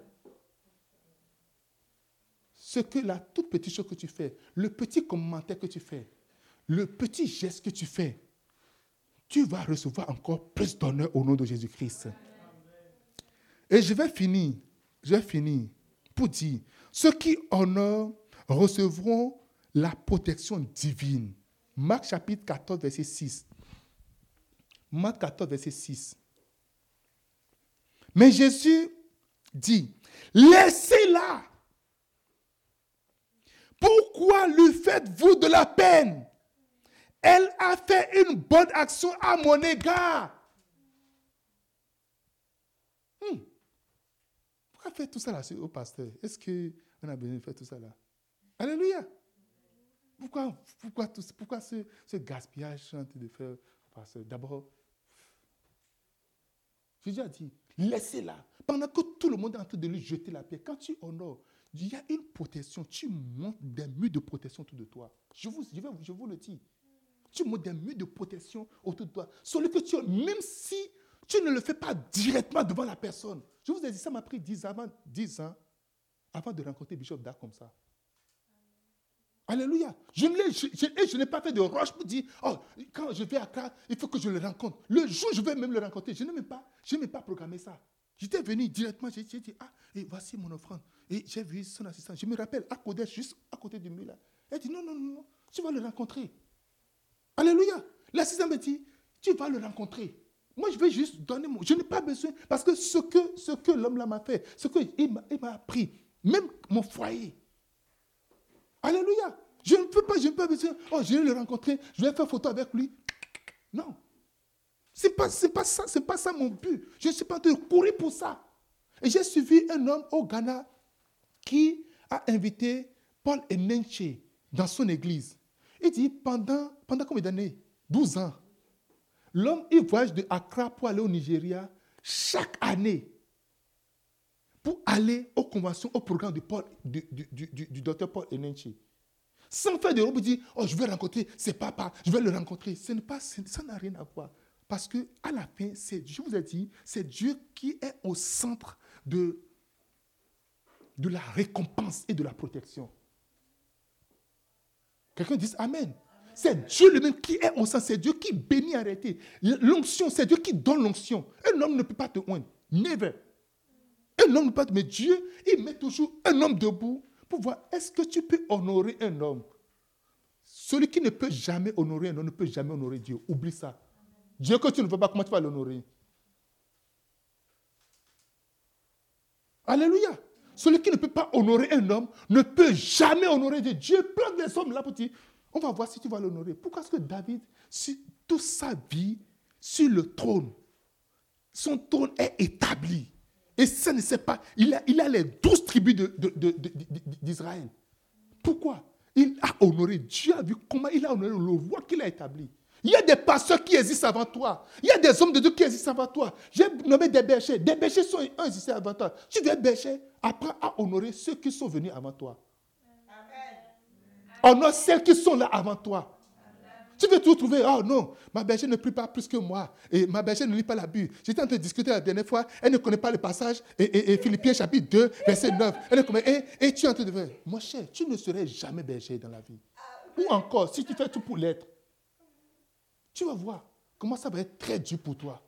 Ce que la toute petite chose que tu fais, le petit commentaire que tu fais, le petit geste que tu fais, tu vas recevoir encore plus d'honneur au nom de Jésus-Christ. Et je vais finir, je vais finir pour dire, ceux qui honorent recevront la protection divine. Marc chapitre 14, verset 6. Marc 14, verset 6. Mais Jésus dit, laissez-la. Pourquoi lui faites-vous de la peine? Elle a fait une bonne action à mon égard. Hmm. Pourquoi faire tout ça là au pasteur? Est-ce qu'on a besoin de faire tout ça là? Alléluia. Pourquoi, pourquoi, tout, pourquoi ce, gaspillage de faire pasteur? D'abord, Jésus a dit, laissez-la. Pendant que tout le monde est en train de lui jeter la pierre, quand tu honores, il y a une protection. Tu montes des murs de protection autour de toi. Je vous, je, je vous le dis. Tu montes des murs de protection autour de toi. Celui que tu même si tu ne le fais pas directement devant la personne. Je vous ai dit, ça m'a pris 10 ans, 10 ans avant de rencontrer Bishop Dark comme ça. Alléluia. Je ne l'ai pas fait de roche pour dire, oh, quand je vais à Accra, il faut que je le rencontre. Le jour où je vais même le rencontrer, je n'ai même pas, je pas programmé ça. J'étais venu directement, j'ai dit, ah, et voici mon offrande. Et j'ai vu son assistant. Je me rappelle, à côté, juste à côté du mur là. Elle dit, non, non, non, non, tu vas le rencontrer. Alléluia. L'assistant me dit, tu vas le rencontrer. Moi, je vais juste donner mon. Je n'ai pas besoin. Parce que ce que, ce que l'homme là m'a fait, ce qu'il m'a appris, même mon foyer. Alléluia. Je ne peux pas, je peux pas dire, oh, je vais le rencontrer, je vais faire photo avec lui. Non. Ce n'est pas, pas ça, pas ça mon but. Je ne suis pas de courir pour ça. Et j'ai suivi un homme au Ghana qui a invité Paul Enenche dans son église. Il dit, pendant, pendant combien d'années? 12 ans. L'homme, il voyage de Accra pour aller au Nigeria chaque année pour aller aux conventions, au programme du, Paul, du, docteur Paul Enenche. Sans faire de robe, dire, oh, je vais rencontrer c'est papa, je vais le rencontrer. Ça n'a rien à voir. Parce que à la fin, c'est, je vous ai dit, c'est Dieu qui est au centre de, de la récompense et de la protection. Quelqu'un dit Amen. C'est Dieu lui-même qui est au centre, c'est Dieu qui bénit arrêter. L'onction, c'est Dieu qui donne l'onction. Un homme ne peut pas te oindre. Never. Un homme ne peut pas te... Mais Dieu, il met toujours un homme debout pour voir est-ce que tu peux honorer un homme? Celui qui ne peut jamais honorer un homme ne peut jamais honorer Dieu. Oublie ça. Dieu que tu ne veux pas, comment tu vas l'honorer? Alléluia. Celui qui ne peut pas honorer un homme ne peut jamais honorer Dieu. Dieu plein des hommes là pour dire, on va voir si tu vas l'honorer. Pourquoi est-ce que David, toute sa vie sur le trône, son trône est établi. Et ça ne sait pas. Il a, il a les douze tribus d'Israël. Pourquoi? Il a honoré. Dieu a vu comment il a honoré le roi qu'il a établi. Il y a des pasteurs qui existent avant toi. Il y a des hommes de Dieu qui existent avant toi. J'ai nommé des bergers. Des bergers sont existés avant toi. Tu viens berger, apprends à honorer ceux qui sont venus avant toi. Honore celles qui sont là avant toi. Tu veux tout trouver? Oh non, ma bergère ne prie pas plus que moi. Et ma bergère ne lit pas la Bible. J'étais en train de discuter la dernière fois. Elle ne connaît pas le passage. Et, Philippiens chapitre 2, verset 9. Elle ne connaît, et, tu es en train de dire, mon cher, tu ne serais jamais berger dans la vie. Ou encore, si tu fais tout pour l'être, tu vas voir comment ça va être très dur pour toi.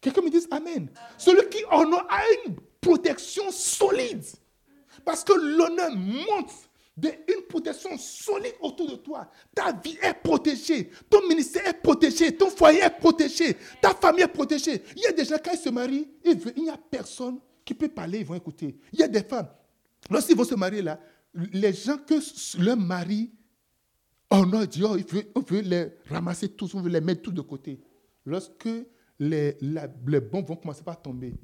Quelqu'un me dit Amen. Celui qui honore a une protection solide. Parce que l'honneur monte une protection solide autour de toi. Ta vie est protégée. Ton ministère est protégé. Ton foyer est protégé. Ta famille est protégée. Il y a des gens, quand ils se marient, il n'y a personne qui peut parler, ils vont écouter. Il y a des femmes, lorsqu'ils vont se marier là, les gens que leur mari honore, dit, oh, on veut les ramasser tous, on veut les mettre tous de côté. Lorsque les, les bombes vont commencer par tomber,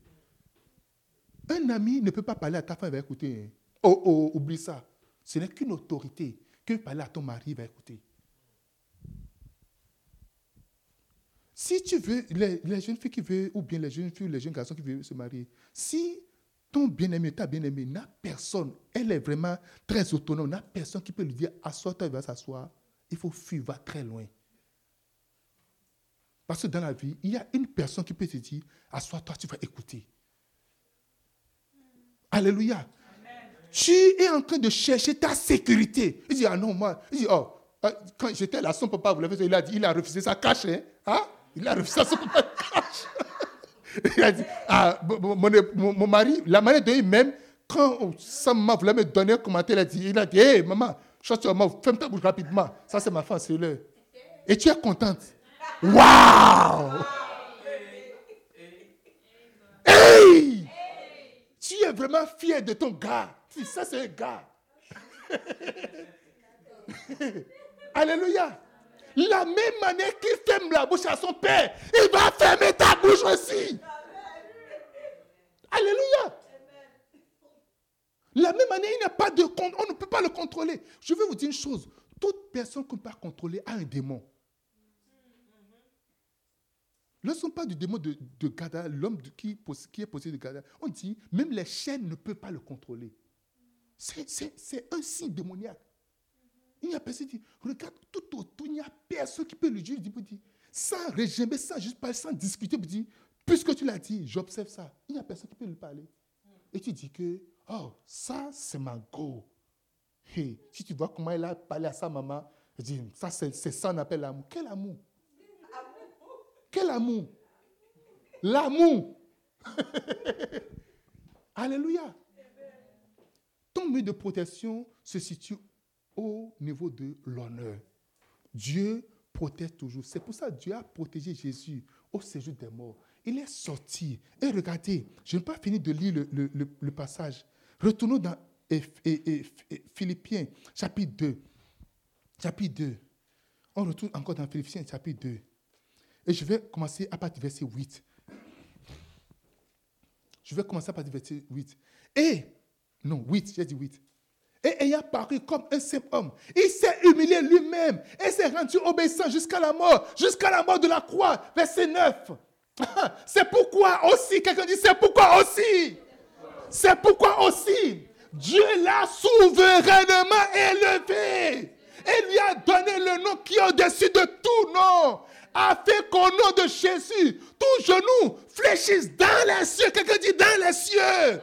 Un ami ne peut pas parler à ta femme, il va écouter. Hein. Oh, oh, oublie ça. Ce n'est qu'une autorité que parler à ton mari, il va écouter. Si tu veux, les, jeunes filles qui veulent, ou bien les jeunes filles, les jeunes garçons qui veulent se marier, si ton bien-aimé, ta bien-aimée, n'a personne, elle est vraiment très autonome, n'a personne qui peut lui dire, assois-toi, il va s'asseoir, il faut fuir, va très loin. Parce que dans la vie, il y a une personne qui peut te dire, assois-toi, tu vas écouter. Alléluia. Tu es en train de chercher ta sécurité. Il dit, ah non, moi, il dit, oh, euh, quand j'étais là, son papa voulait faire il a dit, il a refusé sa cache, hein? hein? Il a refusé papa cache. il a dit, ah, mon, mari, la manière de même, quand sa maman voulait me donner un commentaire, il a dit, il a dit, hé, maman, chante sur moi, ferme ta bouche rapidement. Ça, c'est ma femme, c'est le. Et tu es contente. Waouh! Hey! Tu es vraiment fier de ton gars. Ça, c'est un gars. Alléluia. La même manière qu'il ferme la bouche à son père, il va fermer ta bouche aussi. Alléluia. La même manière, il n'y a pas de on ne peut pas le contrôler. Je vais vous dire une chose. Toute personne qu'on ne peut pas contrôler a un démon. Ne sont pas du démon de, de Gada, l'homme qui, qui, est possédé de Gada. On dit, même les chaînes ne peuvent pas le contrôler. C'est un signe démoniaque. Il n'y a personne qui regarde tout autour, il n'y a personne qui peut le dire. Il dit, sans régimber, sans juste parler, sans discuter, il dit, puisque tu l'as dit, j'observe ça. Il n'y a personne qui peut lui parler. Et tu dis que, oh, ça, c'est ma go. Hey, si tu vois comment il a parlé à sa maman, il dit, ça, c'est ça qu'on appelle l'amour. Quel amour? Quel amour? L'amour. Alléluia. Ton mur de protection se situe au niveau de l'honneur. Dieu protège toujours. C'est pour ça que Dieu a protégé Jésus au séjour des morts. Il est sorti. Et regardez, je n'ai pas fini de lire le, passage. Retournons dans Philippiens, chapitre 2. Chapitre 2. On retourne encore dans Philippiens, chapitre 2. Et je vais commencer à partir du verset 8. Je vais commencer à partir du verset 8. Et non, 8, j'ai dit 8. Et ayant paru comme un simple homme, il s'est humilié lui-même et s'est rendu obéissant jusqu'à la mort, jusqu'à la mort de la croix. Verset 9. C'est pourquoi aussi, quelqu'un dit, c'est pourquoi aussi? C'est pourquoi aussi, Dieu l'a souverainement élevé et lui a donné le nom qui est au-dessus de tout nom, afin qu'au nom de Jésus, tout genou fléchisse dans les cieux. Quelqu'un dit dans les cieux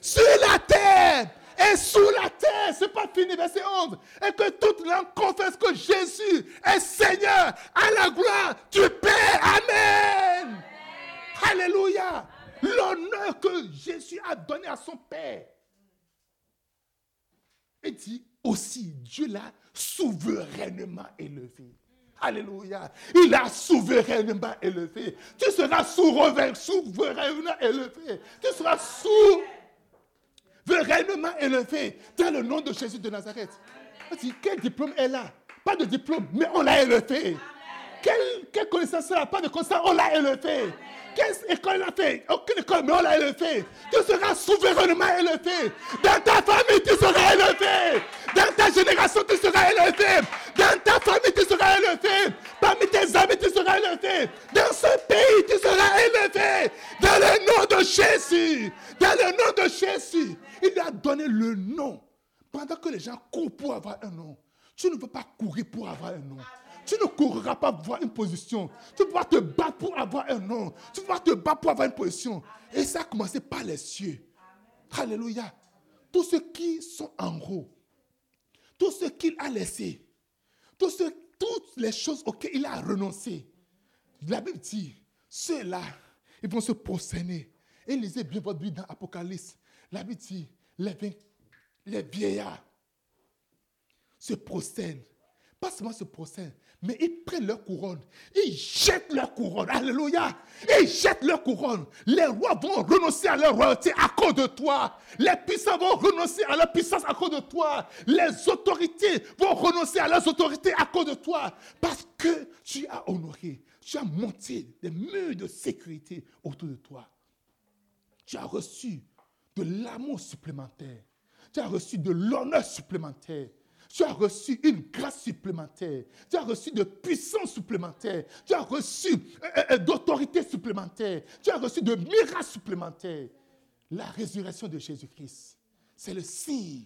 sur la terre et sous la terre. C'est pas fini, verset 11. Et que toute langue confesse que Jésus est Seigneur à la gloire du Père. Amen. Alléluia. L'honneur que Jésus a donné à son Père. Et dit aussi, Dieu l'a souverainement élevé. Alléluia. Il a souverainement élevé. Tu seras souverainement élevé. Tu seras sous veut réellement élever dans le nom de Jésus de Nazareth. quel diplôme est là Pas de diplôme, mais on l'a élevé. Quelle, quelle connaissance là Pas de connaissance, on l'a élevé. Quelle école il a fait? Aucune école, mais on l'a élevé. Tu seras souverainement élevé. Dans ta famille, tu seras élevé. Dans ta génération, tu seras élevé. Dans ta famille, tu seras élevé. Parmi tes amis, tu seras élevé. Dans ce pays, tu seras élevé. Dans le nom de Jésus. Dans le nom de Jésus. Il a donné le nom. Pendant que les gens courent pour avoir un nom. Tu ne veux pas courir pour avoir un nom. Tu ne courras pas pour avoir une position. Tu vas te battre pour avoir un nom. Tu vas te battre pour avoir une position. Et ça a commencé par les cieux. Alléluia. Tous ceux qui sont en haut, tout ce qu'il a laissé, tout ce, toutes les choses auxquelles il a renoncé. La Bible dit, ceux-là, ils vont se prosterner. Et lisez bien votre Bible dans Apocalypse. La Bible dit, les, vieillards se prosternent. Pas seulement se prosternent, mais ils prennent leur couronne, ils jettent leur couronne. Alléluia. Ils jettent leur couronne. Les rois vont renoncer à leur royauté à cause de toi. Les puissants vont renoncer à leur puissance à cause de toi. Les autorités vont renoncer à leurs autorités à cause de toi. Parce que tu as honoré, tu as monté des murs de sécurité autour de toi. Tu as reçu de l'amour supplémentaire. Tu as reçu de l'honneur supplémentaire. Tu as reçu une grâce supplémentaire. Tu as reçu de puissance supplémentaire. Tu as reçu euh, euh, euh, d'autorité supplémentaire. Tu as reçu de miracles supplémentaires. La résurrection de Jésus-Christ, c'est le signe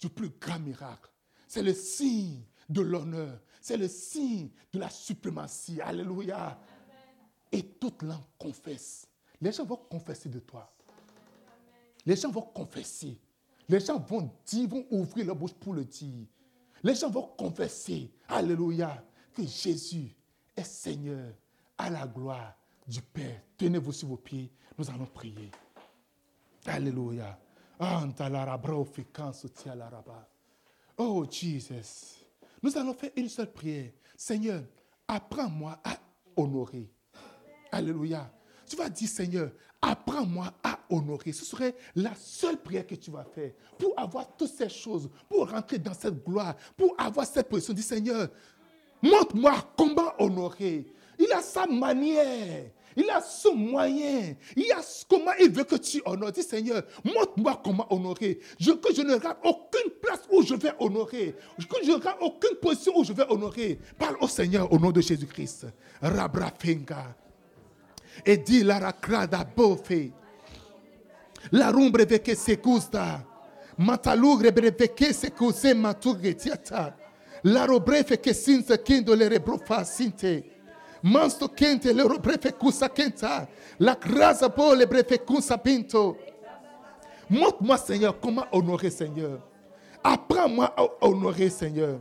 du plus grand miracle. C'est le signe de l'honneur. C'est le signe de la suprématie. Alléluia. Et toute langue confesse. Les gens vont confesser de toi. Les gens vont confesser. Les gens vont dire, vont ouvrir leur bouche pour le dire. Les gens vont confesser, Alléluia, que Jésus est Seigneur à la gloire du Père. Tenez-vous sur vos pieds, nous allons prier. Alléluia. Oh Jesus. Nous allons faire une seule prière. Seigneur, apprends-moi à honorer. Alléluia. Tu vas dire, Seigneur, apprends-moi à honorer. Ce serait la seule prière que tu vas faire pour avoir toutes ces choses, pour rentrer dans cette gloire, pour avoir cette position. Dis, Seigneur, montre-moi comment honorer. Il a sa manière. Il a son moyen. Il a comment il veut que tu honores. Dis Seigneur, montre-moi comment honorer. Que je ne rate aucune place où je vais honorer. Que je ne rate aucune position où je vais honorer. Parle au Seigneur au nom de Jésus-Christ. Rabrafinga e di la racrada bofe. La rumbre veke se gusta. Matalugre breveke se cuse matugre tiata. La robrefe che sinza kendo le rebrofa sinte. Mansto kente le robrefe kusa kenta. La grasa po le brefe kusa pinto. Montre-moi, Seigneur, comment honorer, Seigneur. Apprends-moi à honorer, Seigneur.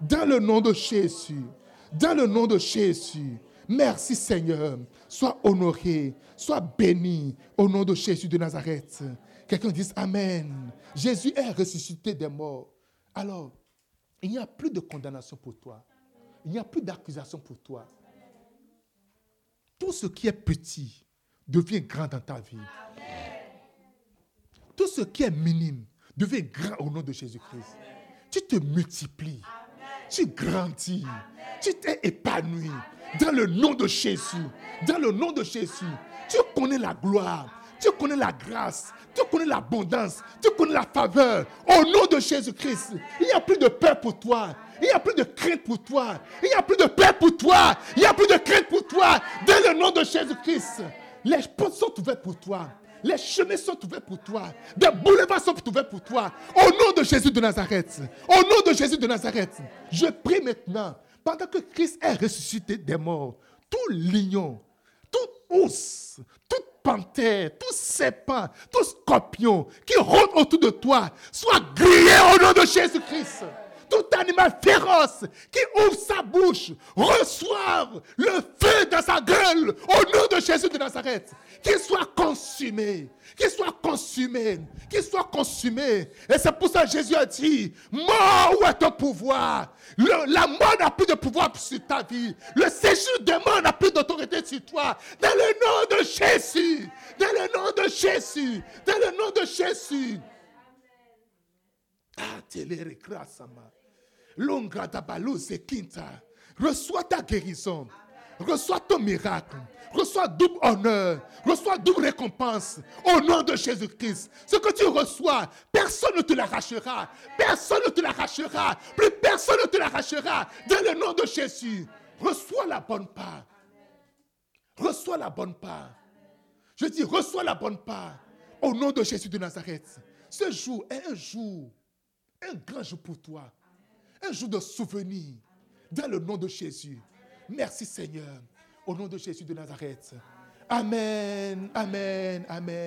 Dans le nom de Jésus. Dans le nom de Jésus. Merci, Seigneur. Sois honoré, sois béni au nom de Jésus de Nazareth. Quelqu'un dise Amen. Jésus est ressuscité des morts. Alors, il n'y a plus de condamnation pour toi. Il n'y a plus d'accusation pour toi. Tout ce qui est petit devient grand dans ta vie. Tout ce qui est minime devient grand au nom de Jésus-Christ. Tu te multiplies. Tu grandis. Tu t'es épanoui dans le nom de Jésus. Dans le nom de Jésus. Tu connais la gloire. Tu connais la grâce. Tu connais l'abondance. Tu connais la faveur. Au nom de Jésus-Christ. Il n'y a plus de peur pour toi. Il n'y a plus de crainte pour toi. Il n'y a plus de peur pour toi. Il n'y a plus de crainte pour toi. Dans le nom de Jésus-Christ. Les portes sont ouvertes pour toi. Les chemins sont ouverts pour toi. Des boulevards sont ouverts pour toi. Au nom de Jésus de Nazareth. Au nom de Jésus de Nazareth. Je prie maintenant pendant que Christ est ressuscité des morts, tout lion, tout ours, toute panthère, tout serpent, tout scorpion qui rôde autour de toi soit grillé au nom de Jésus-Christ tout animal féroce qui ouvre sa bouche reçoive le feu dans sa gueule au nom de Jésus de Nazareth. Qu'il soit consumé, qu'il soit consumé, qu'il soit consumé. Et c'est pour ça que Jésus a dit, mort, où est ton pouvoir La mort n'a plus de pouvoir sur ta vie. Le séjour de mort n'a plus d'autorité sur toi. Dans le nom de Jésus, dans le nom de Jésus, dans le nom de Jésus. Ah, Reçois ta guérison. Reçois ton miracle. Reçois double honneur. Reçois double récompense. Au nom de Jésus-Christ. Ce que tu reçois, personne ne te l'arrachera. Personne ne te l'arrachera. Plus personne ne te l'arrachera. Dans le nom de Jésus. Reçois la bonne part. Reçois la bonne part. Je dis, reçois la bonne part. Au nom de Jésus de Nazareth. Ce jour est un jour, un grand jour pour toi un jour de souvenir dans le nom de Jésus. Merci Seigneur, au nom de Jésus de Nazareth. Amen, amen, amen.